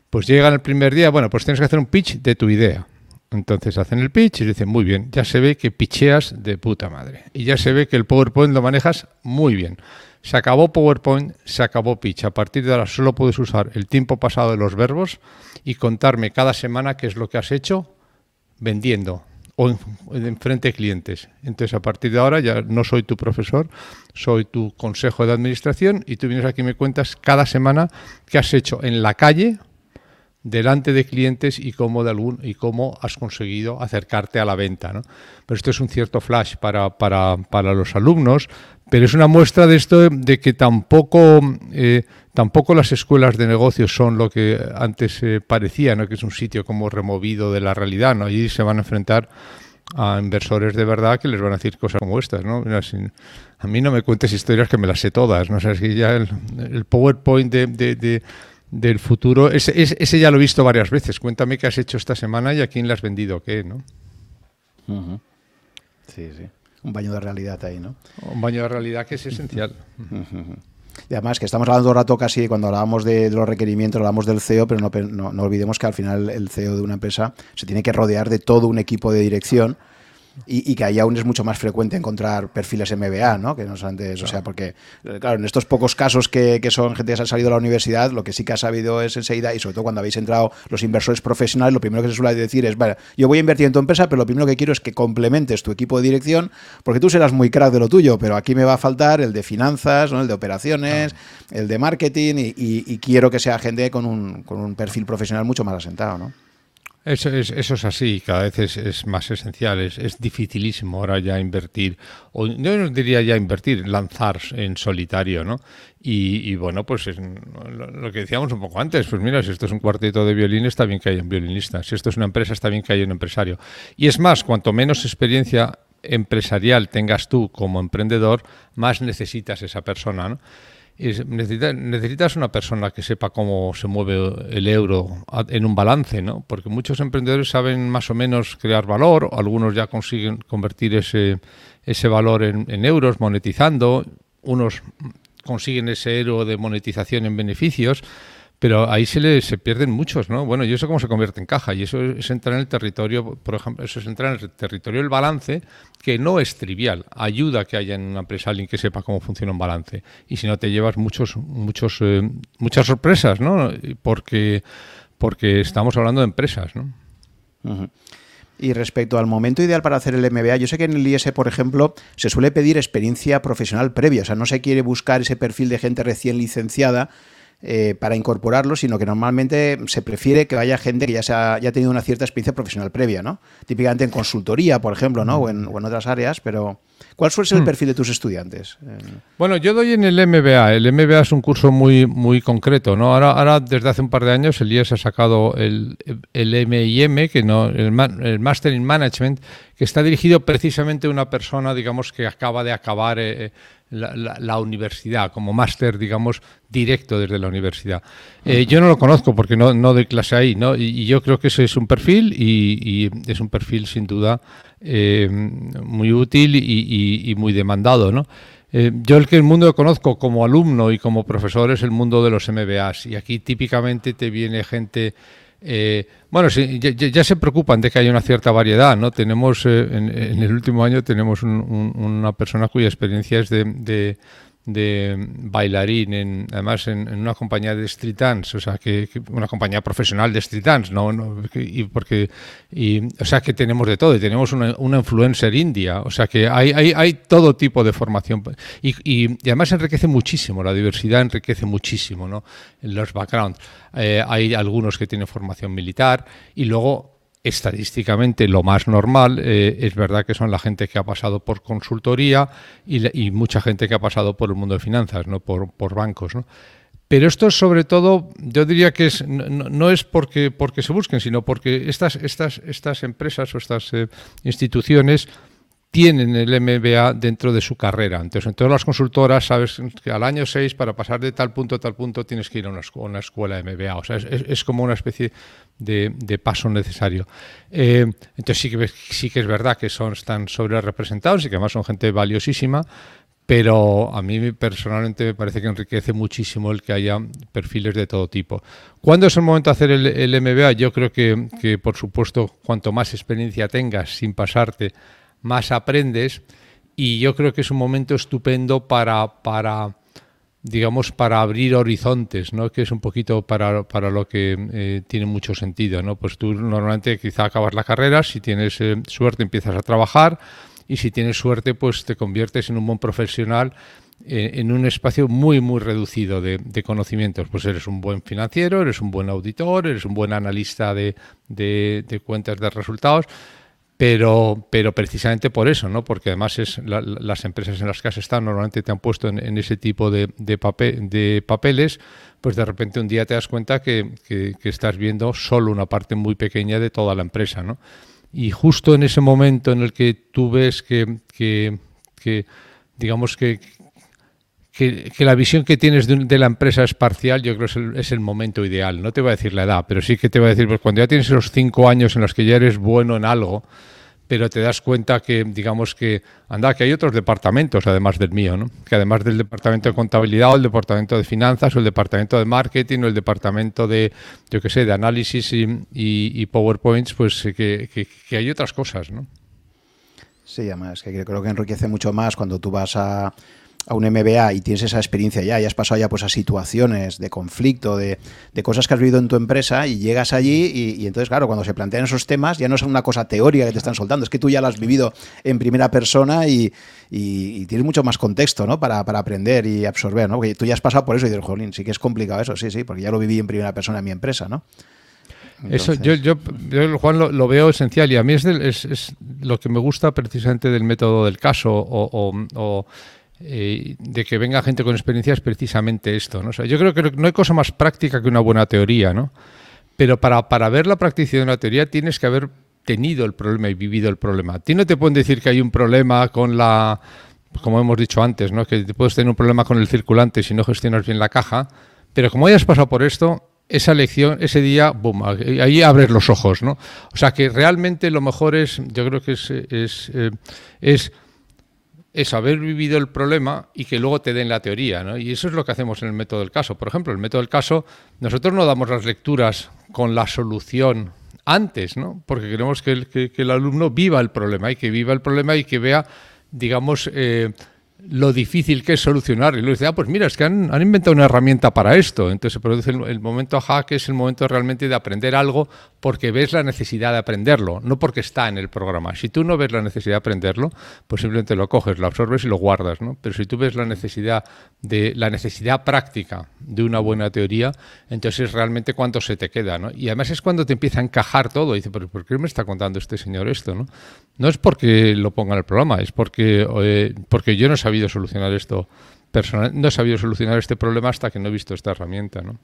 Pues llegan el primer día, bueno, pues tienes que hacer un pitch de tu idea. Entonces hacen el pitch y dicen, muy bien, ya se ve que picheas de puta madre. Y ya se ve que el PowerPoint lo manejas muy bien. Se acabó PowerPoint, se acabó pitch. A partir de ahora solo puedes usar el tiempo pasado de los verbos y contarme cada semana qué es lo que has hecho vendiendo o en, en frente de clientes. Entonces, a partir de ahora ya no soy tu profesor, soy tu consejo de administración y tú vienes aquí y me cuentas cada semana qué has hecho en la calle delante de clientes y cómo, de algún, y cómo has conseguido acercarte a la venta. ¿no? Pero esto es un cierto flash para, para, para los alumnos, pero es una muestra de esto de, que tampoco, eh, tampoco las escuelas de negocios son lo que antes eh, parecía, ¿no? que es un sitio como removido de la realidad. ¿no? Allí se van a enfrentar a inversores de verdad que les van a decir cosas como estas. ¿no? A mí no me cuentes historias que me las sé todas. ¿no? O sea, ya el, PowerPoint de del futuro, ese, ese, ya lo he visto varias veces. Cuéntame qué has hecho esta semana y a quién le has vendido qué, ¿no? Uh -huh. Sí, sí. Un baño de realidad ahí, ¿no? Un baño de realidad que es esencial. Uh -huh. Y además que estamos hablando un rato casi, cuando hablábamos de, de los requerimientos, hablamos del CEO, pero no, no, no, olvidemos que al final el CEO de una empresa se tiene que rodear de todo un equipo de dirección y, que ahí aún es mucho más frecuente encontrar perfiles MBA, ¿no? Que no antes, o sea, porque, eh, claro, en estos pocos casos que, son gente que se ha salido de la universidad, lo que sí que ha sabido es enseguida, y sobre todo cuando habéis entrado los inversores profesionales, lo primero que se suele decir es, vale, yo voy a invertir en tu empresa, pero lo primero que quiero es que complementes tu equipo de dirección, porque tú serás muy crack de lo tuyo, pero aquí me va a faltar el de finanzas, ¿no? el de operaciones, el de marketing, y, quiero que sea gente con un, con un perfil profesional mucho más asentado, ¿no? Eso es, eso es así, cada vez es, más esencial, es, dificilísimo ahora ya invertir, o yo no diría ya invertir, lanzar en solitario, ¿no? Y, bueno, pues lo, que decíamos un poco antes, pues mira, si esto es un cuarteto de violín, está bien que haya un violinista, si esto es una empresa, está bien que haya un empresario. Y es más, cuanto menos experiencia empresarial tengas tú como emprendedor, más necesitas esa persona, ¿no? Necesitas una persona que sepa cómo se mueve el euro en un balance, ¿no? Porque muchos emprendedores saben más o menos crear valor, algunos ya consiguen convertir ese, ese valor en, en euros monetizando, unos consiguen ese euro de monetización en beneficios, pero ahí se, le, se pierden muchos, ¿no? Bueno, y eso cómo se convierte en caja, y eso es entrar en el territorio, por ejemplo, eso es entrar en el territorio del balance, que no es trivial, ayuda que haya en una empresa alguien que sepa cómo funciona un balance, y si no te llevas muchos, muchos, eh, muchas sorpresas, ¿no? Porque, porque estamos hablando de empresas, ¿no? Y respecto al momento ideal para hacer el MBA, yo sé que en el IS, por ejemplo, se suele pedir experiencia profesional previa, o sea, no se quiere buscar ese perfil de gente recién licenciada, eh, para incorporarlo, sino que normalmente se prefiere que haya gente que ya, se ha, ya tenido una cierta experiencia profesional previa, ¿no? Típicamente en consultoría, por ejemplo, ¿no? O en, otras áreas, pero ¿cuál suele ser el hmm. perfil de tus estudiantes? Bueno, yo doy en el MBA. El MBA es un curso muy, muy concreto, ¿no? Ahora, ahora desde hace un par de años, el IES ha sacado el, el MIM, que no, el, el Master in Management, que está dirigido precisamente a una persona, digamos, que acaba de acabar eh, la, universidad, como máster, digamos, directo desde la universidad. Eh, yo no lo conozco porque no, no doy clase ahí, ¿no? Y, yo creo que ese es un perfil y, es un perfil sin duda eh, muy útil y, muy demandado, ¿no? Eh, yo el que el mundo conozco como alumno y como profesor es el mundo de los MBAs y aquí típicamente te viene gente eh, bueno, sí, ya, se preocupan de que haya una cierta variedad, ¿no? Tenemos, eh, en, el último año tenemos una persona cuya experiencia es de bailarín, en, además en, una compañía de street dance, o sea, que, una compañía profesional de street dance, ¿no? y porque, y, o sea, que tenemos de todo, y tenemos una, una influencer india, o sea, que hay, hay, hay todo tipo de formación, y, y, además enriquece muchísimo, la diversidad enriquece muchísimo, ¿no? Los backgrounds. Eh, hay algunos que tienen formación militar, y luego estadísticamente lo más normal eh, es verdad que son la gente que ha pasado por consultoría y, mucha gente que ha pasado por el mundo de finanzas, no por, por bancos. ¿no? Pero esto es sobre todo, yo diría que es, no, es porque, porque se busquen, sino porque estas, estas, estas empresas o estas eh, instituciones tienen el MBA dentro de su carrera. Entonces, en todas las consultoras sabes que al año 6, para pasar de tal punto a tal punto, tienes que ir a una, escuela, escuela MBA. O sea, es, como una especie de, paso necesario. Eh, entonces, sí que, sí que es verdad que son, están sobre representados y que además son gente valiosísima, pero a mí personalmente me parece que enriquece muchísimo el que haya perfiles de todo tipo. ¿Cuándo es el momento de hacer el, MBA? Yo creo que, que, por supuesto, cuanto más experiencia tengas sin pasarte más aprendes y yo creo que es un momento estupendo para, para digamos, para abrir horizontes, ¿no? que es un poquito para, para lo que eh, tiene mucho sentido. ¿no? Pues tú normalmente quizá acabas la carrera, si tienes eh, suerte empiezas a trabajar y si tienes suerte pues te conviertes en un buen profesional eh, en un espacio muy, muy reducido de, conocimientos. Pues eres un buen financiero, eres un buen auditor, eres un buen analista de, de, de cuentas de resultados pero, pero precisamente por eso, ¿no? porque además es las empresas en las que has estado normalmente te han puesto en, ese tipo de, de, de, papeles, pues de repente un día te das cuenta que, que, estás viendo solo una parte muy pequeña de toda la empresa. ¿no? Y justo en ese momento en el que tú ves que, que digamos que, que, la visión que tienes de, la empresa es parcial, yo creo que es el, es el, momento ideal. No te voy a decir la edad, pero sí que te voy a decir, pues cuando ya tienes esos cinco años en los que ya eres bueno en algo, pero te das cuenta que, digamos que, anda, que hay otros departamentos además del mío, ¿no? Que además del departamento de contabilidad o el departamento de finanzas o el departamento de marketing o el departamento de, yo qué sé, de análisis y, PowerPoints, pues que, que, hay otras cosas, ¿no? Sí, además, que creo que enriquece mucho más cuando tú vas a, a un MBA y tienes esa experiencia ya, y has pasado ya pues a situaciones de conflicto, de, cosas que has vivido en tu empresa y llegas allí y, entonces, claro, cuando se plantean esos temas ya no es una cosa teórica que te están soltando, es que tú ya lo has vivido en primera persona y, tienes mucho más contexto, ¿no? Para, aprender y absorber, ¿no? Porque tú ya has pasado por eso y dices, jolín, sí que es complicado eso, sí, sí, porque ya lo viví en primera persona en mi empresa, ¿no? Eso yo, yo, Juan, lo, veo esencial y a mí es, es, lo que me gusta precisamente del método del caso o eh, de que venga gente con experiencia es precisamente esto. ¿no? yo creo que no hay cosa más práctica que una buena teoría, ¿no? Pero para, para ver la practicidad de una teoría tienes que haber tenido el problema y vivido el problema. A ti no te pueden decir que hay un problema con la, como hemos dicho antes, ¿no? que puedes tener un problema con el circulante si no gestionas bien la caja, pero como hayas pasado por esto, esa lección, ese día, boom, ahí abres los ojos, ¿no? O sea que realmente lo mejor es, yo creo que es, es, eh, es es haber vivido el problema y que luego te den la teoría, ¿no? Y eso es lo que hacemos en el método del caso. Por ejemplo, el método del caso, nosotros no damos las lecturas con la solución antes, ¿no? Porque queremos que el, el alumno viva el problema y que viva el problema y que vea, digamos, eh, lo difícil que es solucionar. Y luego dice, ah, pues mira, es que han, inventado una herramienta para esto. Entonces se produce el, momento ajá, que es el momento realmente de aprender algo porque ves la necesidad de aprenderlo, no porque está en el programa. Si tú no ves la necesidad de aprenderlo, pues simplemente lo coges, lo absorbes y lo guardas, ¿no? Pero si tú ves la necesidad de la necesidad práctica de una buena teoría, entonces es realmente cuando se te queda, ¿no? Y además es cuando te empieza a encajar todo. Y dice, ¿pero por qué me está contando este señor esto, no? Es porque lo ponga en el programa, es porque, eh, porque yo no sabía sabido solucionar esto personal, no he sabido solucionar este problema hasta que no he visto esta herramienta, ¿no?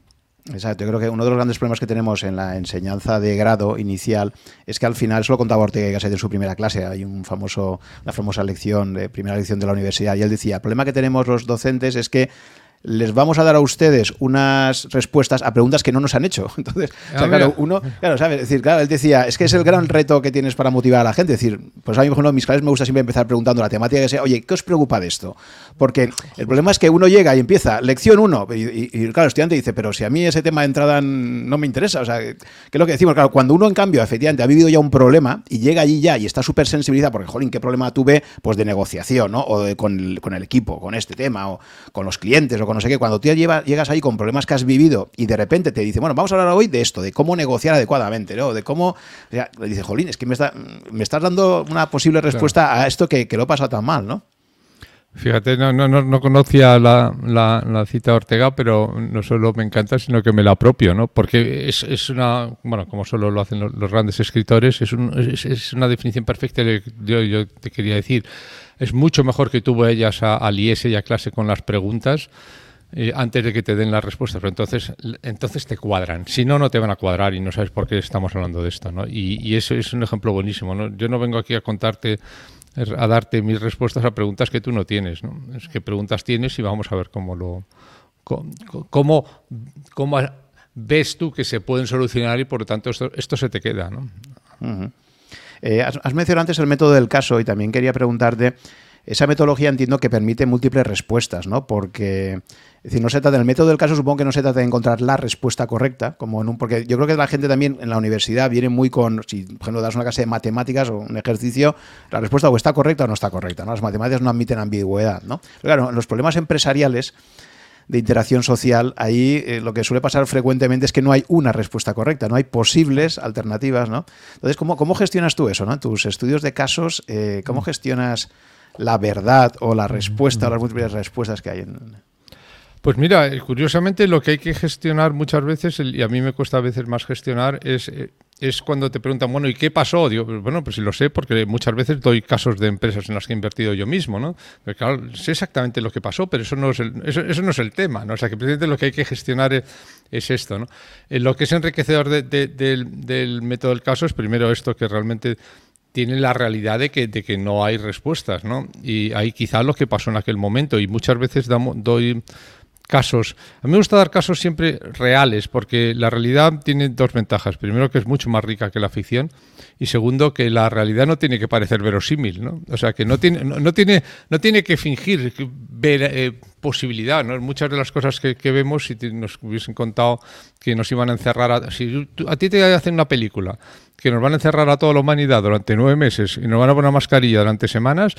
Exacto, yo creo que uno de los grandes problemas que tenemos en la enseñanza de grado inicial es que al final, eso lo contaba Ortega Gasset en su primera clase, hay un famoso, una famosa lección, de primera lección de la universidad, y él decía, el problema que tenemos los docentes es que les vamos a dar a ustedes unas respuestas a preguntas que no nos han hecho. Entonces, claro, uno, claro, ¿sabes? Es decir, claro, él decía, es que es el gran reto que tienes para motivar a la gente. Es decir, pues a mí, por ejemplo, en mis clases me gusta siempre empezar preguntando la temática que sea, oye, ¿qué os preocupa de esto? Porque el problema es que uno llega y empieza, lección 1, y, claro, el estudiante dice, pero si a mí ese tema de entrada no me interesa, o sea, ¿qué es lo que decimos? Claro, cuando uno, en cambio, efectivamente ha vivido ya un problema y llega allí ya y está súper sensibilizado, porque, jolín, ¿qué problema tuve? Pues de negociación, ¿no? O de, con, el, con el equipo, con este tema, o con los clientes, o con no sé qué. Cuando tú lleva, llegas ahí con problemas que has vivido y de repente te dice, bueno, vamos a hablar hoy de esto, de cómo negociar adecuadamente, ¿no? De cómo. le dice, Jolín, es que me, está, me estás dando una posible respuesta a esto que, que lo he pasado tan mal, ¿no? Fíjate, no, no, no conocía la, la, cita Ortega, pero no solo me encanta, sino que me la apropio, ¿no? Porque es, es una, bueno, como solo lo hacen los, grandes escritores, es, un, es, una definición perfecta. Yo, yo te quería decir, es mucho mejor que tú vayas a, a liese y a clase con las preguntas eh, antes de que te den la respuesta, pero entonces, entonces te cuadran. Si no, no te van a cuadrar y no sabes por qué estamos hablando de esto. ¿no? Y, eso es un ejemplo buenísimo. Yo no vengo aquí a contarte, a darte mis respuestas a preguntas que tú no tienes. ¿no? Es que preguntas tienes y vamos a ver cómo lo... Cómo, ves tú que se pueden solucionar y por lo tanto esto, esto se te queda. ¿no? Eh, has mencionado antes el método del caso y también quería preguntarte esa metodología entiendo que permite múltiples respuestas, ¿no? Porque es decir, no se trata del método del caso, supongo que no se trata de encontrar la respuesta correcta, como en un porque yo creo que la gente también en la universidad viene muy con si por ejemplo das una clase de matemáticas o un ejercicio, la respuesta o está correcta o no está correcta, ¿no? Las matemáticas no admiten ambigüedad, ¿no? Pero claro, los problemas empresariales de interacción social, ahí eh, lo que suele pasar frecuentemente es que no hay una respuesta correcta, no hay posibles alternativas, ¿no? Entonces, ¿cómo, cómo gestionas tú eso, ¿no? Tus estudios de casos, eh, ¿cómo gestionas la verdad o la respuesta o las múltiples respuestas que hay en... Pues mira, curiosamente lo que hay que gestionar muchas veces, y a mí me cuesta a veces más gestionar, es, eh, es cuando te preguntan, bueno, ¿y qué pasó? Digo, pues bueno, pues si lo sé, porque muchas veces doy casos de empresas en las que he invertido yo mismo, ¿no? Pero claro, sé exactamente lo que pasó, pero eso no es el, no es el tema, ¿no? O sea, que precisamente lo que hay que gestionar es, esto, ¿no? Eh, lo que es enriquecedor del, método del caso es primero esto, que realmente tiene la realidad de que, no hay respuestas, ¿no? Y ahí quizá lo que pasó en aquel momento, y muchas veces doy casos. A mí me gusta dar casos siempre reales, porque la realidad tiene dos ventajas. Primero, que es mucho más rica que la ficción, y segundo, que la realidad no tiene que parecer verosímil, ¿no? O sea, que no tiene, no, tiene, no tiene que fingir ver eh, posibilidad, ¿no? Muchas de las cosas que, vemos, si nos hubiesen contado que nos iban a encerrar, a, si a ti te hacen una película que nos van a encerrar a toda la humanidad durante nueve meses y nos van a poner mascarilla durante semanas,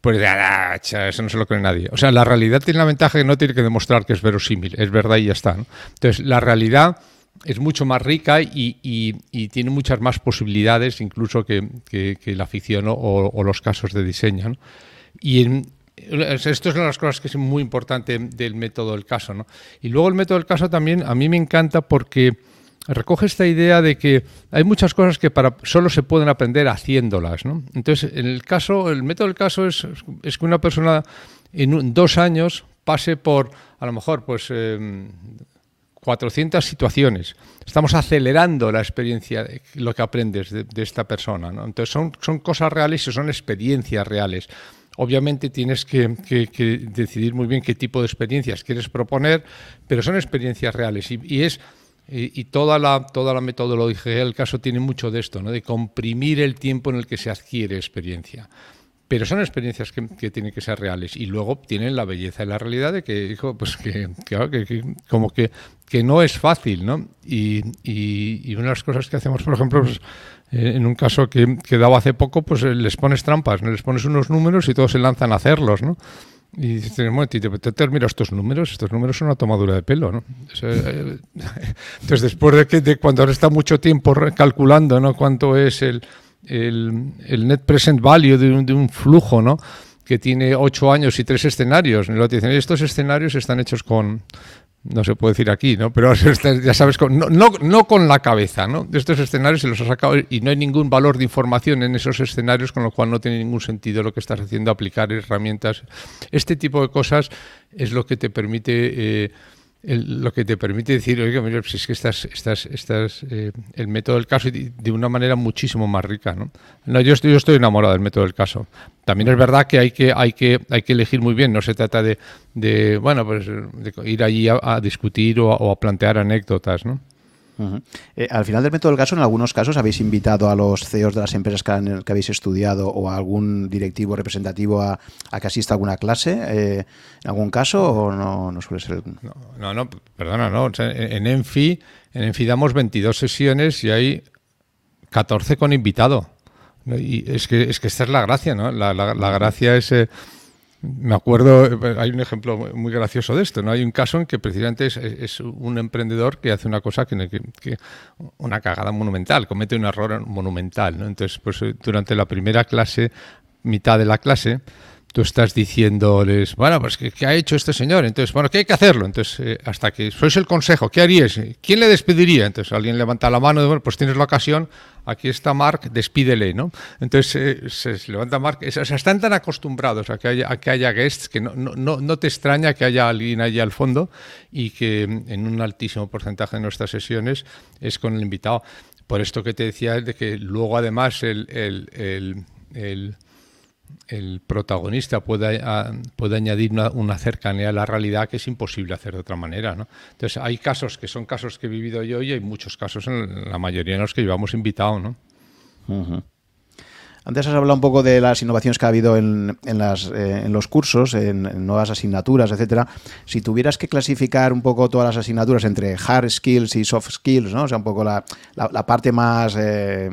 pues ah, eso no se lo cree nadie. O sea, la realidad tiene la ventaja que no tiene que demostrar que es verosímil, es verdad y ya está. Entonces, la realidad es mucho más rica y, tiene muchas más posibilidades incluso que, la ficción o, los casos de diseño. Y esto es una de las cosas que es muy importante del método del caso. ¿no? Y luego el método del caso también a mí me encanta porque recoge esta idea de que hay muchas cosas que para, solo se pueden aprender haciéndolas. Entonces, en el caso, el método del caso es, que una persona en dos años pase por, a lo mejor, pues 400 em, situaciones. Estamos acelerando la experiencia, lo que aprendes de, esta persona. Entonces, son, son cosas reales y son experiencias reales. Obviamente tienes que, decidir muy bien qué tipo de experiencias quieres proponer, pero son experiencias reales y es y, toda, la, toda la metodología del caso tiene mucho de esto, ¿no? de comprimir el tiempo en el que se adquiere experiencia. Pero son experiencias que, tienen que ser reales y luego tienen la belleza y la realidad de que, hijo, pues que, como que, que no es fácil, ¿no? Y, y, una de las cosas que hacemos, por ejemplo, pues, eh, en un caso que, que daba hace poco, pues eh, les pones trampas, ¿no? les pones unos números y todos se lanzan a hacerlos, ¿no? Y dices, bueno, te, te, mira estos números, estos números son una tomadura de pelo, ¿no? Eh, entonces, después de que de cuando ahora está mucho tiempo calculando, ¿no? Cuánto es el, el, el net present value de un, de un, flujo, ¿no? Que tiene ocho años y tres escenarios. Y lo dicen, estos escenarios están hechos con, no se puede decir aquí, ¿no? Pero ya sabes, no, no, con la cabeza, ¿no? De estos escenarios se los ha sacado y no hay ningún valor de información en esos escenarios, con lo cual no tiene ningún sentido lo que estás haciendo, aplicar herramientas. Este tipo de cosas es lo que te permite... Eh, lo que te permite decir, oiga, si es que estás, estás, estás eh, el método del caso de una manera muchísimo más rica, ¿no? no yo, estoy, yo estoy enamorado del método del caso. También es verdad que hay que, hay que, hay que elegir muy bien, no se trata de, de bueno, pues de ir allí a, discutir o o a plantear anécdotas, ¿no? Eh, al final del método del caso, en algunos casos habéis invitado a los CEOs de las empresas que, que habéis estudiado o a algún directivo representativo a, que asista a alguna clase, eh, en algún caso, o no, no suele ser. No, no, perdona, no. en Enfi, en Enfi damos 22 sesiones y hay 14 con invitado. Y es que, es que esta es la gracia, ¿no? La, la, gracia es. Eh, me acuerdo, hay un ejemplo muy gracioso de esto, ¿no? Hay un caso en que precisamente es, un emprendedor que hace una cosa que, una cagada monumental, comete un error monumental. Entonces, pues eh, durante la primera clase, mitad de la clase, tú estás diciéndoles, bueno, pues ¿qué, ha hecho este señor? Entonces, bueno, ¿qué hay que hacerlo? Entonces, eh, hasta que sois el consejo, ¿qué harías? ¿Quién le despediría? Entonces, alguien levanta la mano bueno, pues tienes la ocasión, aquí está Mark, despídele, ¿no? Entonces, eh, se, levanta Mark, o sea, están tan acostumbrados a que haya, que haya guests que no, no, no te extraña que haya alguien allí al fondo y que en un altísimo porcentaje de nuestras sesiones es con el invitado. Por esto que te decía, de que luego además el, el el protagonista puede, puede añadir una, cercanía a la realidad que es imposible hacer de otra manera. ¿no? Entonces, hay casos que son casos que he vivido yo y hay muchos casos, en la mayoría en los que llevamos invitado. ¿no? Antes has hablado un poco de las innovaciones que ha habido en, en, las, eh, en los cursos, en, nuevas asignaturas, etcétera. Si tuvieras que clasificar un poco todas las asignaturas entre hard skills y soft skills, ¿no? O sea, un poco la, la, parte más eh,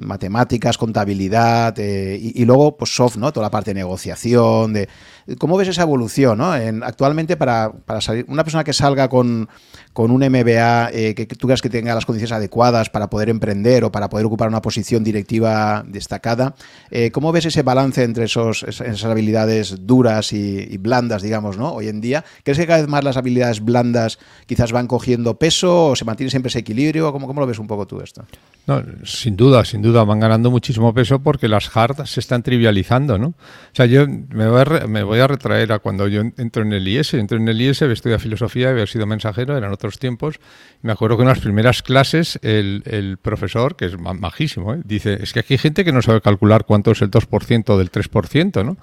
matemáticas, contabilidad eh, y, luego pues soft, ¿no? Toda la parte de negociación, de ¿cómo ves esa evolución, ¿no? En, actualmente para, para, salir una persona que salga con, con un MBA eh, que, tú creas que tenga las condiciones adecuadas para poder emprender o para poder ocupar una posición directiva destacada, eh, ¿cómo ves ese balance entre esos, esas habilidades duras y, blandas, digamos, ¿no? Hoy en día, ¿crees que cada vez más las habilidades blandas quizás van cogiendo peso o se mantiene siempre ese equilibrio? ¿Cómo, cómo lo ves un poco tú esto? No, sin duda, sin duda, van ganando muchísimo peso porque las hard se están trivializando, ¿no? O sea, yo me voy a, me voy a retraer a cuando yo entro en el IES, entro en el IES, estudiado filosofía, había sido mensajero, eran otros tiempos. Me acuerdo que en las primeras clases el, profesor, que es majísimo, ¿eh? dice, es que aquí hay gente que no sabe calcular cuánto es el 2% del 3%, ¿no?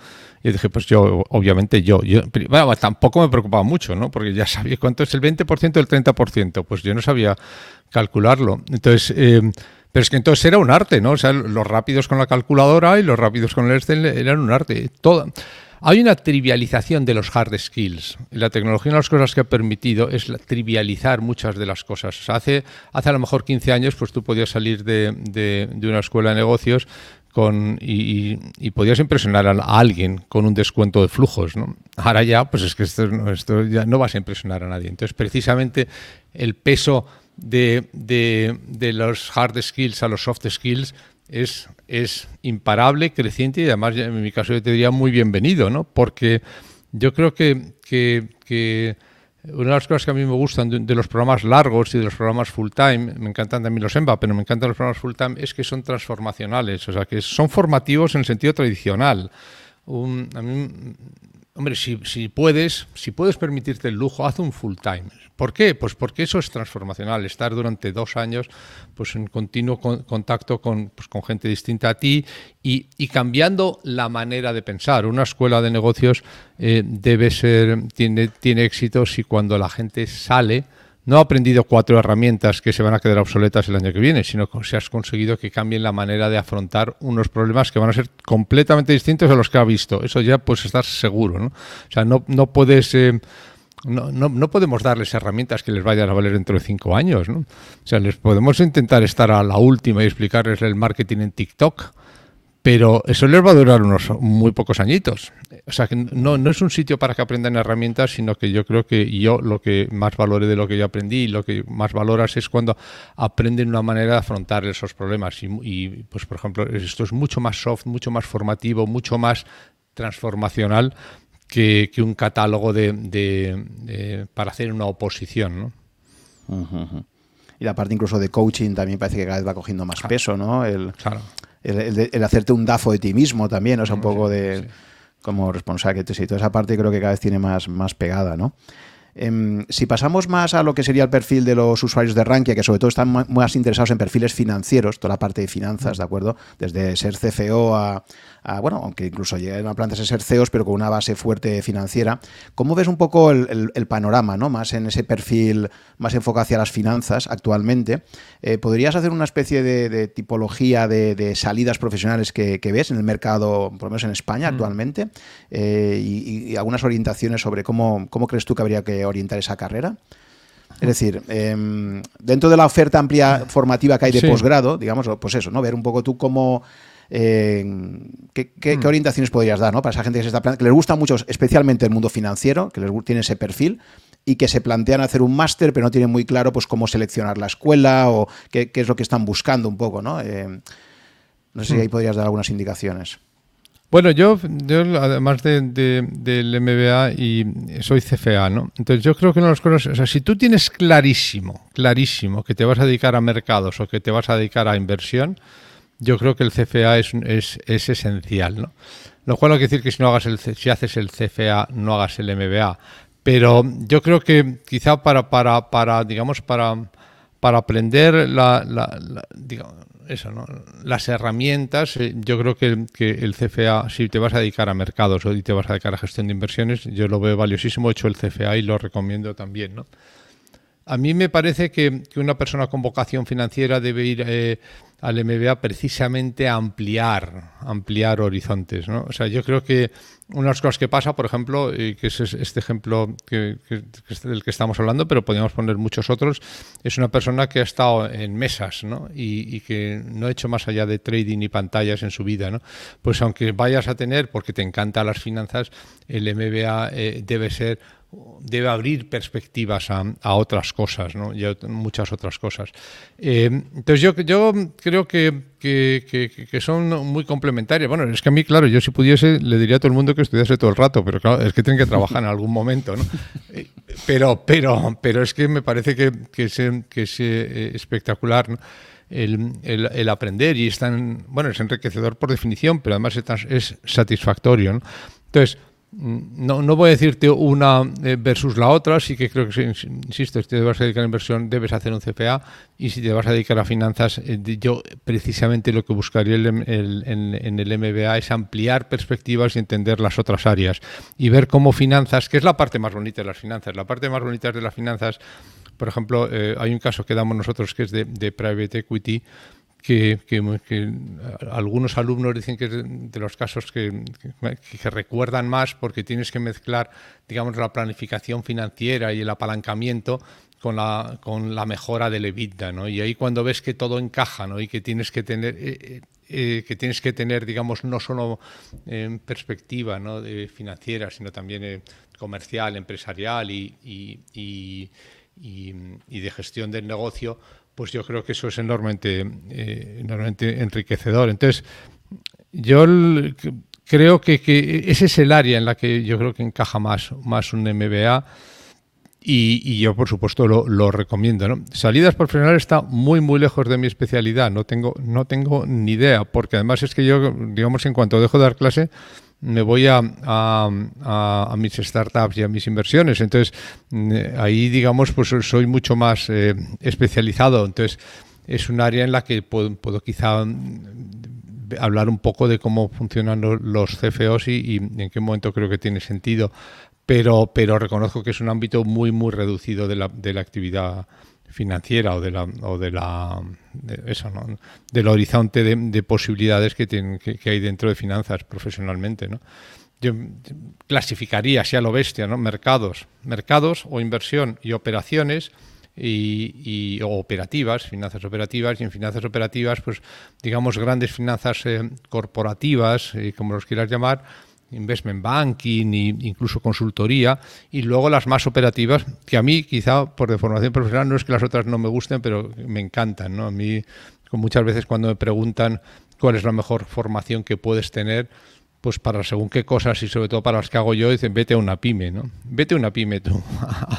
Y dije, pues yo, obviamente yo, yo bueno, tampoco me preocupaba mucho, ¿no? Porque ya sabía cuánto es el 20% del 30%, pues yo no sabía calcularlo. Entonces, eh, pero es que entonces era un arte, ¿no? O sea, los rápidos con la calculadora y los rápidos con el Excel eran un arte. Todo. Hay una trivialización de los hard skills. La tecnología, una de las cosas que ha permitido es trivializar muchas de las cosas. Hace, hace a lo mejor 15 años, pues tú podías salir de, de, una escuela de negocios con, y, podías impresionar a, alguien con un descuento de flujos. Ahora ya, pues es que esto, esto ya no vas a impresionar a nadie. Entonces, precisamente el peso de, los hard skills a los soft skills es, es imparable, creciente y además en mi caso yo te diría muy bienvenido, ¿no? Porque yo creo que, que, una de las cosas que a mí me gustan de, los programas largos y de los programas full time, me encantan también los EMBA, pero me encantan los programas full time, es que son transformacionales, o sea, que son formativos en el sentido tradicional. a mí Hombre, si, si, puedes, si puedes permitirte el lujo, haz un full time. ¿Por qué? Pues porque eso es transformacional, estar durante dos años pues, en continuo contacto con, pues, con, gente distinta a ti y, cambiando la manera de pensar. Una escuela de negocios eh, debe ser, tiene, tiene éxito si cuando la gente sale no ha aprendido cuatro herramientas que se van a quedar obsoletas el año que viene, sino que se has conseguido que cambien la manera de afrontar unos problemas que van a ser completamente distintos a los que ha visto. Eso ya pues estar seguro, ¿no? O sea, no, no puedes... Eh, no, no, no, podemos darles herramientas que les vayan a valer dentro de cinco años. ¿no? O sea, les podemos intentar estar a la última y explicarles el marketing en TikTok, pero eso les va a durar unos muy pocos añitos. O sea, que no, no es un sitio para que aprendan herramientas, sino que yo creo que yo lo que más valore de lo que yo aprendí y lo que más valoras es cuando aprenden una manera de afrontar esos problemas. Y, pues, por ejemplo, esto es mucho más soft, mucho más formativo, mucho más transformacional que, un catálogo de, para hacer una oposición, ¿no? Y la parte incluso de coaching también parece que cada vez va cogiendo más peso, ¿no? El, claro el, hacerte un dafo de ti mismo también, o sea, un poco de como responsable que te toda esa parte creo que cada vez tiene más, más pegada, ¿no? Em, si pasamos más a lo que sería el perfil de los usuarios de Rankia, que sobre todo están más interesados en perfiles financieros, toda la parte de finanzas, ¿de acuerdo? Desde ser CFO a, bueno, aunque incluso lleguen a plantas a ser CEOs, pero con una base fuerte financiera. ¿Cómo ves un poco el, panorama, ¿no? Más en ese perfil más enfocado hacia las finanzas actualmente. Eh, ¿Podrías hacer una especie de, tipología de, salidas profesionales que, ves en el mercado, por lo menos en España mm. actualmente? Eh, y, algunas orientaciones sobre cómo, cómo crees tú que habría que orientar esa carrera. Es decir, em, dentro de la oferta amplia formativa que hay de posgrado, digamos, pues eso, ¿no? Ver un poco tú cómo ¿qué, hmm. orientaciones podrías dar ¿no? para esa gente que, se está, que les gusta mucho, especialmente el mundo financiero, que les tiene ese perfil y que se plantean hacer un máster, pero no tienen muy claro pues, cómo seleccionar la escuela o qué, es lo que están buscando un poco? ¿no? Eh, no sé si hmm. ahí podrías dar algunas indicaciones. Bueno, yo, yo además de, del MBA y soy CFA, ¿no? Entonces yo creo que una de las cosas, o sea, si tú tienes clarísimo, clarísimo que te vas a dedicar a mercados o que te vas a dedicar a inversión, yo creo que el CFA es, es, esencial, ¿no? Lo cual no quiere decir que si no hagas el si haces el CFA no hagas el MBA, pero yo creo que quizá para para, para digamos para para aprender la, eso, ¿no? las herramientas, eh, yo creo que, que, el CFA, si te vas a dedicar a mercados o te vas a dedicar a gestión de inversiones, yo lo veo valiosísimo, he hecho el CFA y lo recomiendo también, ¿no? A mí me parece que, una persona con vocación financiera debe ir eh, al MBA precisamente a ampliar, ampliar horizontes. ¿no? O sea, yo creo que una de las cosas que pasa, por ejemplo, y que es este ejemplo que, del que estamos hablando, pero podríamos poner muchos otros, es una persona que ha estado en mesas ¿no? y, que no ha hecho más allá de trading y pantallas en su vida. ¿no? Pues aunque vayas a tener, porque te encantan las finanzas, el MBA eh, debe ser debe abrir perspectivas a, otras cosas, ¿no? y a muchas otras cosas. Eh, entonces yo, yo creo que, que, son muy complementarias. Bueno, es que a mí, claro, yo si pudiese le diría a todo el mundo que estudiase todo el rato, pero claro, es que tienen que trabajar en algún momento. ¿no? Eh, pero, pero, pero es que me parece que, que es, que es eh, espectacular. el, aprender y es bueno, es enriquecedor por definición, pero además es, satisfactorio. Entonces, no, no, voy a decirte una eh, versus la otra, sí que creo que, insisto, si te vas a dedicar a inversión debes hacer un CFA y si te vas a dedicar a finanzas, eh, yo precisamente lo que buscaría en el MBA es ampliar perspectivas y entender las otras áreas y ver cómo finanzas, que es la parte más bonita de las finanzas, la parte más bonita de las finanzas, por ejemplo, eh, hay un caso que damos nosotros que es de private equity, que, algunos alumnos dicen que es de los casos que, recuerdan más porque tienes que mezclar, digamos, la planificación financiera y el apalancamiento con la, con la mejora del EBITDA, ¿no? Y ahí cuando ves que todo encaja, ¿no? Y que tienes que tener, eh, eh, eh, que tienes que tener, digamos, no solo en perspectiva ¿no? de financiera, sino también comercial, empresarial y, y, y de gestión del negocio, pues yo creo que eso es enormemente, eh, enormemente enriquecedor. Entonces, yo creo que, ese es el área en la que yo creo que encaja más, más un MBA. Y, yo, por supuesto, lo, recomiendo. ¿no? Salidas profesionales está muy, muy lejos de mi especialidad. No tengo, no tengo ni idea, porque además es que yo, digamos, en cuanto dejo de dar clase, me voy a, a, mis startups y a mis inversiones. Entonces, mm, ahí, digamos, pues soy mucho más eh, especializado. Entonces, es un área en la que puedo, quizá mm, hablar un poco de cómo funcionan los CFOs y, en qué momento creo que tiene sentido. Pero, pero reconozco que es un ámbito muy, muy reducido de la, de la actividad financiera o de la o de la eso ¿no? del horizonte de, posibilidades que, tienen, que, hay dentro de finanzas profesionalmente ¿no? yo clasificaría así a lo bestia ¿no? mercados mercados o inversión y operaciones y, o operativas, finanzas operativas, y en finanzas operativas, pues digamos grandes finanzas eh, corporativas, eh, como los quieras llamar, investment banking e incluso consultoría y luego las más operativas que a mí quizá por deformación profesional no es que las otras no me gusten pero me encantan ¿no? a mí muchas veces cuando me preguntan cuál es la mejor formación que puedes tener pues para según qué cosas y sobre todo para las que hago yo, dicen, vete a una pyme, ¿no? Vete a una pyme tú,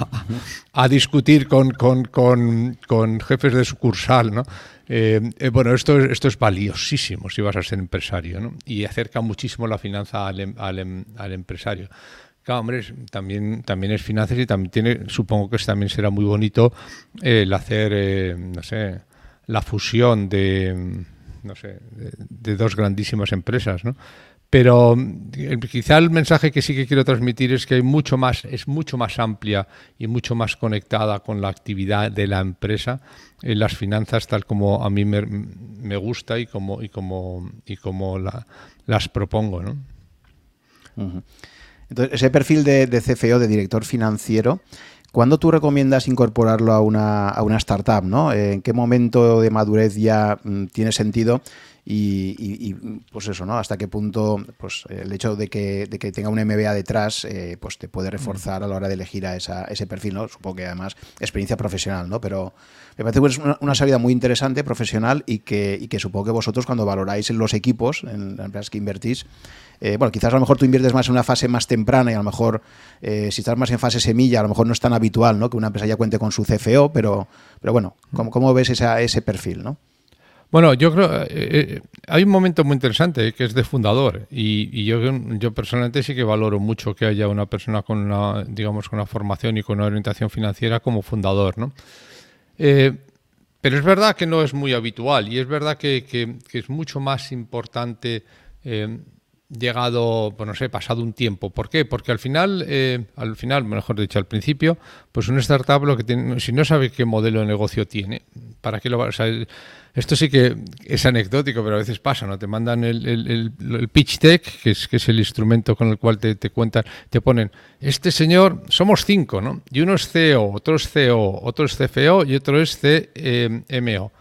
a, discutir con, con, con, con, jefes de sucursal, ¿no? Eh, eh, bueno, esto, esto es valiosísimo si vas a ser empresario, ¿no? Y acerca muchísimo la finanza al, em, al, em, al empresario. Claro, hombre, también, también es finanzas y también tiene, supongo que también será muy bonito el hacer, eh, no sé, la fusión de, no sé, de dos grandísimas empresas, ¿no? Pero eh, quizá el mensaje que sí que quiero transmitir es que hay mucho más, es mucho más amplia y mucho más conectada con la actividad de la empresa las finanzas tal como a mí me, gusta y como, y como, y como las propongo. ¿no? Entonces, ese perfil de, de, CFO, de director financiero, ¿cuándo tú recomiendas incorporarlo a una, a una startup? ¿no? ¿En qué momento de madurez ya mm, tiene sentido? Y, pues eso, ¿no? Hasta qué punto pues el hecho de que, de que tenga un MBA detrás eh, pues te puede reforzar a la hora de elegir a esa, ese perfil, ¿no? Supongo que además experiencia profesional, ¿no? Pero me parece que es una, salida muy interesante, profesional y que, y que supongo que vosotros cuando valoráis en los equipos, en las empresas que invertís, eh, bueno, quizás a lo mejor tú inviertes más en una fase más temprana y a lo mejor eh, si estás más en fase semilla, a lo mejor no es tan habitual ¿no? que una empresa ya cuente con su CFO, pero, pero bueno, ¿cómo, cómo ves esa, ese perfil? ¿no? Bueno, yo creo eh, eh, hay un momento muy interesante que es de fundador y, yo, personalmente sí que valoro mucho que haya una persona con una, digamos, con una formación y con una orientación financiera como fundador, ¿no? Eh, pero es verdad que no es muy habitual y es verdad que, es mucho más importante llegado, pues no sé, pasado un tiempo. ¿Por qué? Porque al final, al final, mejor dicho, al principio, pues una startup lo que tiene, si no sabe qué modelo de negocio tiene, ¿para qué lo va a esto sí que es anecdótico, pero a veces pasa, ¿no? Te mandan el, pitch deck, que es, el instrumento con el cual te, cuentan, te ponen, este señor, somos cinco, ¿no? Y uno es CEO, otro es CEO, otro es CFO y otro es CMO.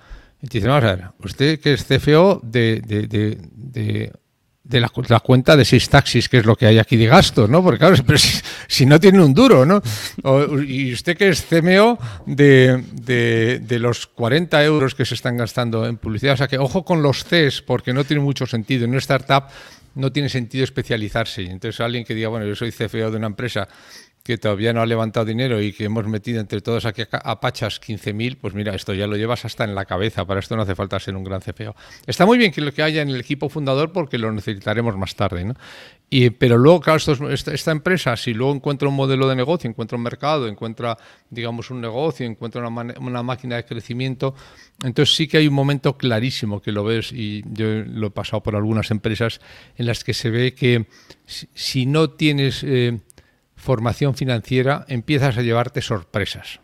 Y te dicen, vamos a ver, usted que es CFO de, de de la, cuenta de seis taxis, que es lo que hay aquí de gastos, ¿no? Porque claro, si, no tiene un duro, ¿no? y usted que es CMO de, de, los 40 euros que se están gastando en publicidad. O sea que ojo con los Cs, porque no tiene mucho sentido. En una startup no tiene sentido especializarse. Entonces alguien que diga, bueno, yo soy CFO de una empresa que todavía no ha levantado dinero y que hemos metido entre todos aquí a Pachas 15.000, pues mira, esto ya lo llevas hasta en la cabeza, para esto no hace falta ser un gran CFO. Está muy bien que lo que haya en el equipo fundador porque lo necesitaremos más tarde, ¿no? Y, pero luego, claro, esta, empresa, si luego encuentra un modelo de negocio, encuentra un mercado, encuentra, digamos, un negocio, encuentra una, una, máquina de crecimiento, entonces sí que hay un momento clarísimo que lo ves, y yo lo he pasado por algunas empresas en las que se ve que si, no tienes... Eh, formación financiera empiezas a llevarte sorpresas.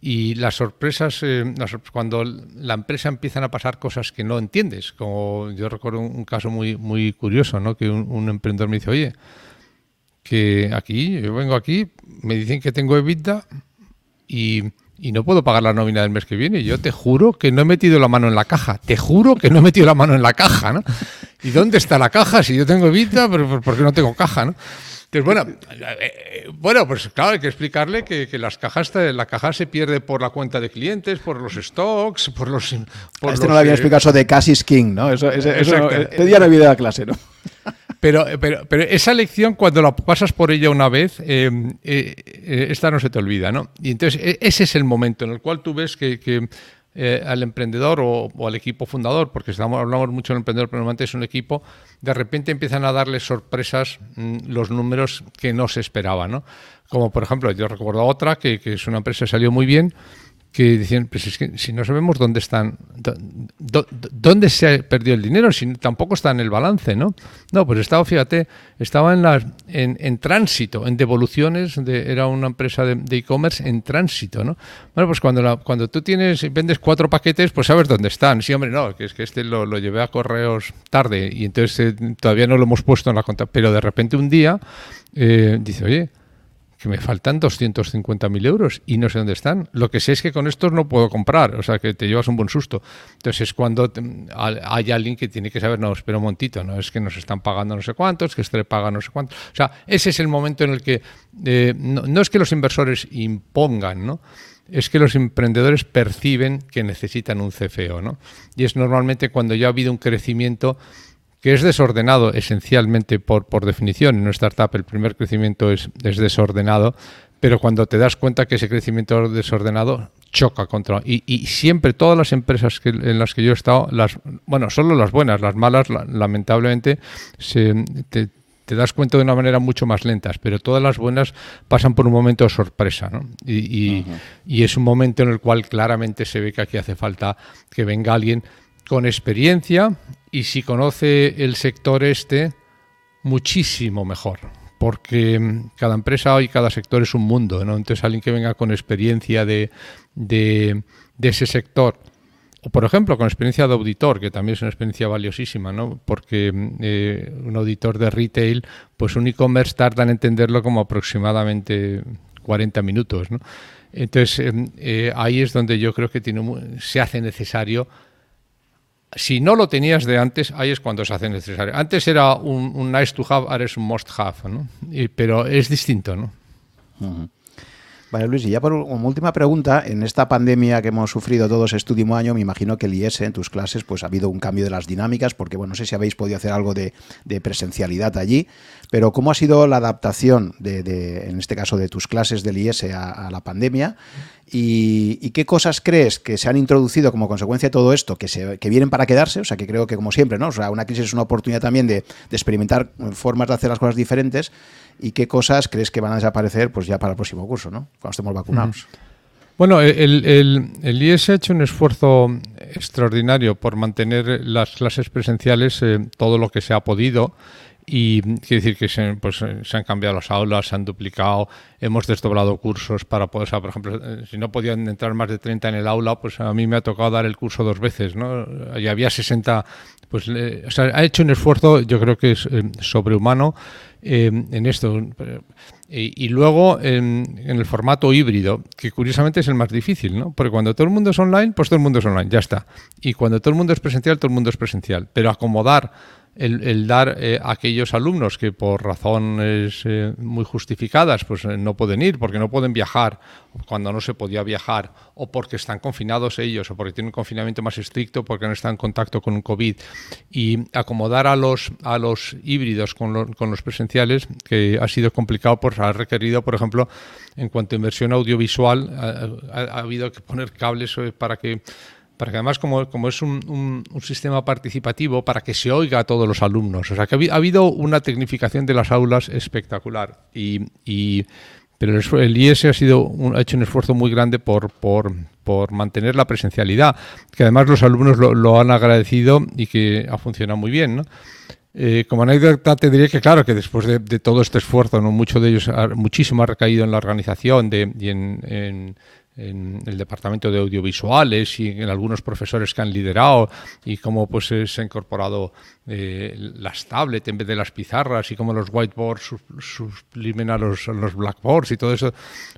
Y las sorpresas, eh, cuando la empresa empiezan a pasar cosas que no entiendes, como yo recuerdo un, caso muy, muy curioso, ¿no? que un, emprendedor me dice, oye, que aquí, yo vengo aquí, me dicen que tengo EBITDA y, y, no puedo pagar la nómina del mes que viene. Yo te juro que no he metido la mano en la caja, te juro que no he metido la mano en la caja. ¿Y dónde está la caja? Si yo tengo EBITDA, pero ¿por qué no tengo caja? ¿no? Entonces, bueno, eh, bueno, pues claro, hay que explicarle que, las cajas, la caja se pierde por la cuenta de clientes, por los stocks, por los... Por este no lo había explicado eso de Cash is King, ¿no? Eso, eso, eso no, día no había clase, ¿no? Pero, pero, pero, esa lección, cuando la pasas por ella una vez, eh, eh, esta no se te olvida, ¿no? Y entonces e, ese es el momento en el cual tú ves que, que eh, al emprendedor o, al equipo fundador, porque estamos, hablamos mucho del emprendedor, pero normalmente es un equipo, de repente empiezan a darle sorpresas mm, los números que no se esperaban. ¿no? Como por ejemplo, yo recuerdo otra que, que es una empresa que salió muy bien, que decían, pues es que si no sabemos dónde están, dónde se ha el dinero, si tampoco está en el balance, ¿no? No, pues estaba, fíjate, estaba en, las, en, tránsito, en devoluciones, de, era una empresa de e-commerce en tránsito, ¿no? Bueno, pues cuando, la, cuando tú tienes, vendes cuatro paquetes, pues sabes dónde están. Sí, hombre, no, es que este lo, llevé a correos tarde y entonces eh, todavía no lo hemos puesto en la cuenta, pero de repente un día eh, dice, oye, que me faltan 250.000 euros y no sé dónde están. Lo que sé es que con estos no puedo comprar, o sea que te llevas un buen susto. Entonces es cuando hay alguien que tiene que saber, no, espera un montito, no es que nos están pagando no sé cuántos, que este paga no sé cuántos. O sea, ese es el momento en el que eh, no, es que los inversores impongan, ¿no? es que los emprendedores perciben que necesitan un CFO, ¿no? Y es normalmente cuando ya ha habido un crecimiento que es desordenado esencialmente por, por definición. En una startup el primer crecimiento es, es desordenado, pero cuando te das cuenta que ese crecimiento desordenado choca contra y, y siempre todas las empresas que, en las que yo he estado las bueno solo las buenas las malas lamentablemente se, te, te, das cuenta de una manera mucho más lenta pero todas las buenas pasan por un momento de sorpresa ¿no? y, y, y es un momento en el cual claramente se ve que aquí hace falta que venga alguien con experiencia y si conoce el sector este, muchísimo mejor. Porque mm, cada empresa y cada sector es un mundo, ¿no? Entonces alguien que venga con experiencia de, de, ese sector, o por ejemplo con experiencia de auditor, que también es una experiencia valiosísima, ¿no? Porque mm, eh, un auditor de retail, pues un e-commerce tarda en entenderlo como aproximadamente 40 minutos, ¿no? Entonces mm, eh, ahí es donde yo creo que se hace necesario si no lo tenías de antes, ahí es cuando se hace necesario. Antes era un, nice to have, ahora es un must have, ¿no? pero es distinto, ¿no? Vale, Luis, y ya por como última pregunta, en esta pandemia que hemos sufrido todos este último año, me imagino que el IS en tus clases pues ha habido un cambio de las dinámicas, porque bueno, no sé si habéis podido hacer algo de, presencialidad allí, pero ¿cómo ha sido la adaptación de, en este caso, de tus clases del IS a, la pandemia? Y, qué cosas crees que se han introducido como consecuencia de todo esto, que, vienen para quedarse? O sea, que creo que como siempre, ¿no? O sea, una crisis es una oportunidad también de experimentar formas de hacer las cosas diferentes y qué cosas crees que van a desaparecer pues ya para el próximo curso, ¿no? cuando estemos vacunados. Bueno, el, IES ha hecho un esfuerzo extraordinario por mantener las clases presenciales eh, todo lo que se ha podido y quiere decir que se, pues, se han cambiado las aulas, se han duplicado, hemos desdoblado cursos para poder, por ejemplo, eh, si no podían entrar más de 30 en el aula, pues a mí me ha tocado dar el curso dos veces, ¿no? Y había 60, pues o sea, ha hecho un esfuerzo, yo creo que es eh, sobrehumano eh, en esto. Y, luego en, el formato híbrido, que curiosamente es el más difícil, ¿no? Porque cuando todo el mundo es online, pues todo el mundo es online, ya está. Y cuando todo el mundo es presencial, todo el mundo es presencial. Pero acomodar el, dar eh, a aquellos alumnos que por razones eh, muy justificadas pues eh, no pueden ir, porque no pueden viajar cuando no se podía viajar, o porque están confinados ellos, o porque tienen un confinamiento más estricto, porque no están en contacto con un COVID, y acomodar a los, a los híbridos con, con los presenciales, que ha sido complicado, pues ha requerido, por ejemplo, en cuanto a inversión audiovisual, ha habido que poner cables para que para que además como, como es un, un, sistema participativo, para que se oiga a todos los alumnos. O sea, que ha, habido una tecnificación de las aulas espectacular. Y, y pero el, IES ha, sido ha hecho un esfuerzo muy grande por, por, por, mantener la presencialidad, que además los alumnos lo, lo han agradecido y que ha funcionado muy bien. ¿no? Eh, como anécdota te diría que claro que después de, de, todo este esfuerzo, no mucho de ellos, muchísimo ha recaído en la organización de, y en, en en el departamento de audiovisuales y en algunos profesores que han liderado y cómo pues se ha incorporado eh, las tablets en vez de las pizarras y cómo los whiteboards sublimen a los, blackboards y todo eso,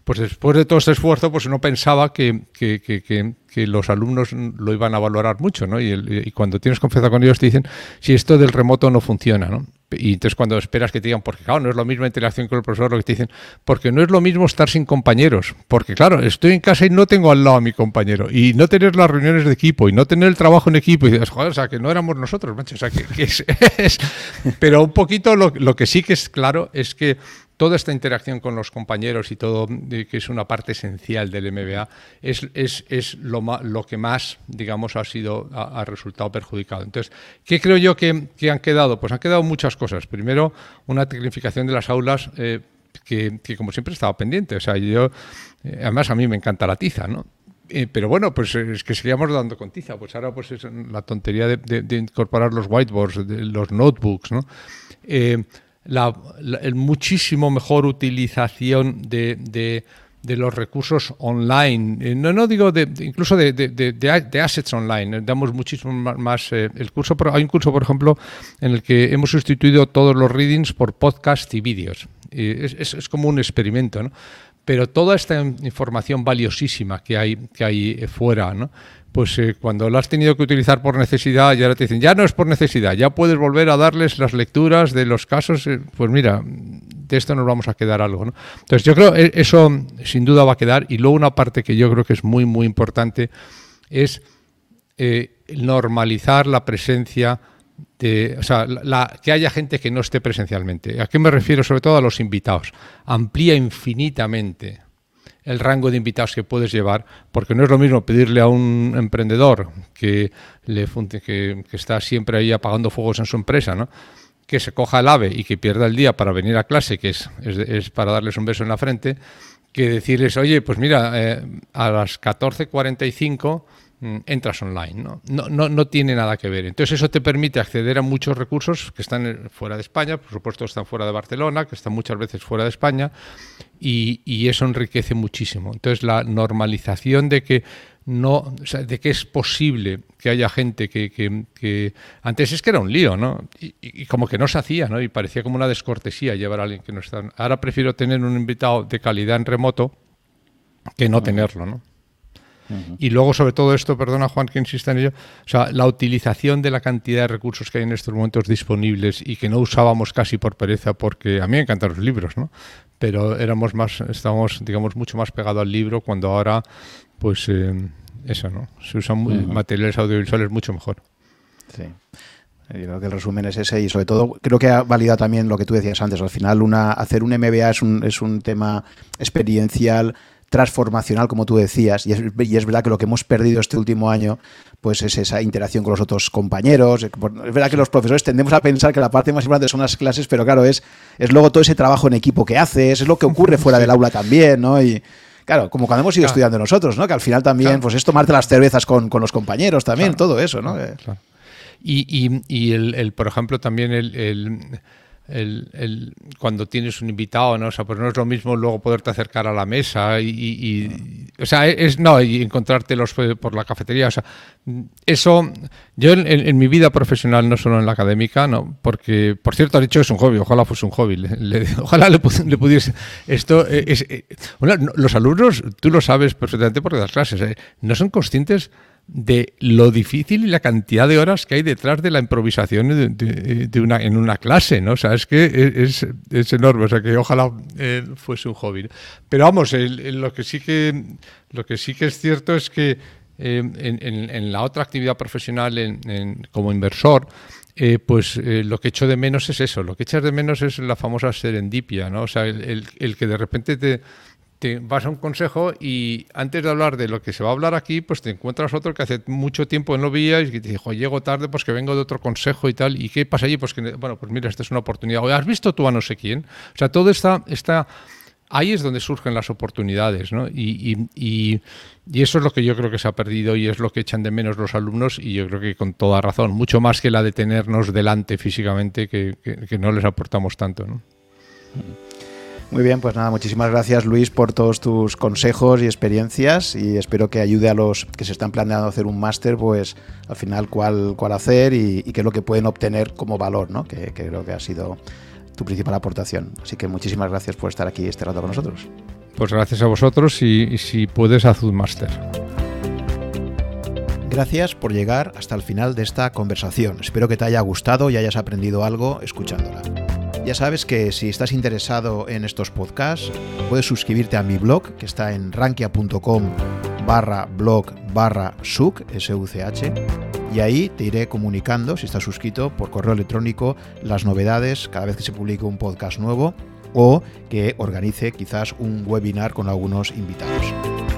pues después de todo este esfuerzo pues uno pensaba que, que, que, que los alumnos lo iban a valorar mucho, ¿no? Y, y, cuando tienes confianza con ellos te dicen si esto del remoto no funciona, ¿no? Y entonces cuando esperas que te digan, porque claro, no es lo mismo interacción con el profesor, lo que te dicen, porque no es lo mismo estar sin compañeros, porque claro, estoy en casa y no tengo al lado a mi compañero, y no tener las reuniones de equipo, y no tener el trabajo en equipo, y dices, joder, o sea, que no éramos nosotros, macho, o sea, que, es, Pero un poquito lo, lo que sí que es claro es que toda esta interacción con los compañeros y todo, que es una parte esencial del MBA, es, es, es lo, lo, que más, digamos, ha sido, ha, resultado perjudicado. Entonces, ¿qué creo yo que, que, han quedado? Pues han quedado muchas cosas. Primero, una tecnificación de las aulas eh, que, como siempre, estaba pendiente. O sea, yo, eh, además, a mí me encanta la tiza, ¿no? Eh, pero bueno, pues es que seguíamos dando con tiza. Pues ahora pues es la tontería de, incorporar los whiteboards, los notebooks, ¿no? La, la el muchísimo mejor utilización de, los recursos online. Eh, no, no digo incluso de, assets online. Damos muchísimo más. Eh, el curso, hay un curso, por ejemplo, en el que hemos sustituido todos los readings por podcast y vídeos. Es, es, es, como un experimento, ¿no? Pero toda esta información valiosísima que hay, que hay fuera, ¿no? Pues eh, cuando lo has tenido que utilizar por necesidad, ya te dicen, ya no es por necesidad, ya puedes volver a darles las lecturas de los casos, eh, pues mira, de esto nos vamos a quedar algo. ¿no? Entonces yo creo que eso sin duda va a quedar y luego una parte que yo creo que es muy, muy importante es eh, normalizar la presencia de, o sea, la, la, que haya gente que no esté presencialmente. ¿A qué me refiero? Sobre todo a los invitados. Amplía infinitamente el rango de invitados que puedes llevar, porque no es lo mismo pedirle a un emprendedor que, le, que, está siempre ahí apagando fuegos en su empresa, ¿no? que se coja el ave y que pierda el día para venir a clase, que es, es, para darles un beso en la frente, que decirles, oye, pues mira, eh, a las 14.45 mm, entras online. ¿no? No, no, no tiene nada que ver. Entonces eso te permite acceder a muchos recursos que están fuera de España, por supuesto están fuera de Barcelona, que están muchas veces fuera de España, y, y eso enriquece muchísimo. Entonces la normalización de que no, o sea, de que es posible que haya gente que, que, que, antes es que era un lío, ¿no? Y, y, como que no se hacía, ¿no? Y parecía como una descortesía llevar a alguien que no está. Ahora prefiero tener un invitado de calidad en remoto que no tenerlo, ¿no? Uh -huh. Y luego, sobre todo esto, perdona Juan que insista en ello, o sea, la utilización de la cantidad de recursos que hay en estos momentos disponibles y que no usábamos casi por pereza, porque a mí me encantan los libros, ¿no? Pero éramos más, estábamos, digamos, mucho más pegados al libro cuando ahora, pues, eh, eso, ¿no? Se usan uh -huh. materiales audiovisuales mucho mejor. Sí. Yo creo que el resumen es ese y sobre todo creo que ha validado también lo que tú decías antes. Al final una, hacer un MBA es un, es un tema experiencial, transformacional, como tú decías, y es, y es, verdad que lo que hemos perdido este último año pues es esa interacción con los otros compañeros. Es verdad que los profesores tendemos a pensar que la parte más importante son las clases, pero claro, es, es luego todo ese trabajo en equipo que haces, es lo que ocurre fuera del aula también, ¿no? Y, Claro, como cuando hemos ido claro. estudiando nosotros, ¿no? Que al final también, claro. pues es tomarte las cervezas con, con los compañeros también, claro. todo eso, ¿no? Y, y, y el, el, por ejemplo, también el, el el, el, cuando tienes un invitado, ¿no? O sea, pues no es lo mismo luego poderte acercar a la mesa y, y o sea, es no, y encontrártelos por la cafetería, o sea, eso yo en, en, mi vida profesional, no solo en la académica, no, porque por cierto has dicho que es un hobby, ojalá fuese un hobby, le, le, ojalá le, le, pudiese esto eh, es, eh, bueno, los alumnos, tú lo sabes perfectamente porque das clases, ¿eh? no son conscientes de lo difícil y la cantidad de horas que hay detrás de la improvisación en una clase, ¿no? O sea, es que es, es enorme, o sea, que ojalá eh, fuese un hobby. Pero vamos, lo, que sí que, lo que sí que es cierto es que eh, en, la otra actividad profesional como inversor, eh, pues lo que echo de menos es eso, lo que echas de menos es la famosa serendipia, ¿no? O sea, el que de repente te te vas a un consejo y antes de hablar de lo que se va a hablar aquí, pues te encuentras otro que hace mucho tiempo no veías y que te dijo, llego tarde, pues que vengo de otro consejo y tal. ¿Y qué pasa allí? Pues que, bueno, pues mira, esta es una oportunidad. ¿Has visto tú a no sé quién? O sea, todo está, está ahí es donde surgen las oportunidades, ¿no? Y, y, y, eso es lo que yo creo que se ha perdido y es lo que echan de menos los alumnos y yo creo que con toda razón, mucho más que la de tenernos delante físicamente, que, que no les aportamos tanto, ¿no? Muy bien, pues nada, muchísimas gracias Luis por todos tus consejos y experiencias y espero que ayude a los que se están planeando hacer un máster, pues al final cuál, cuál hacer y, qué es lo que pueden obtener como valor, ¿no? que, creo que ha sido tu principal aportación. Así que muchísimas gracias por estar aquí este rato con nosotros. Pues gracias a vosotros y, si puedes, haz un máster. Gracias por llegar hasta el final de esta conversación. Espero que te haya gustado y hayas aprendido algo escuchándola. Ya sabes que si estás interesado en estos podcasts, puedes suscribirte a mi blog, que está en rankia.com barra blog barra such, y ahí te iré comunicando, si estás suscrito, por correo electrónico, las novedades cada vez que se publique un podcast nuevo o que organice quizás un webinar con algunos invitados.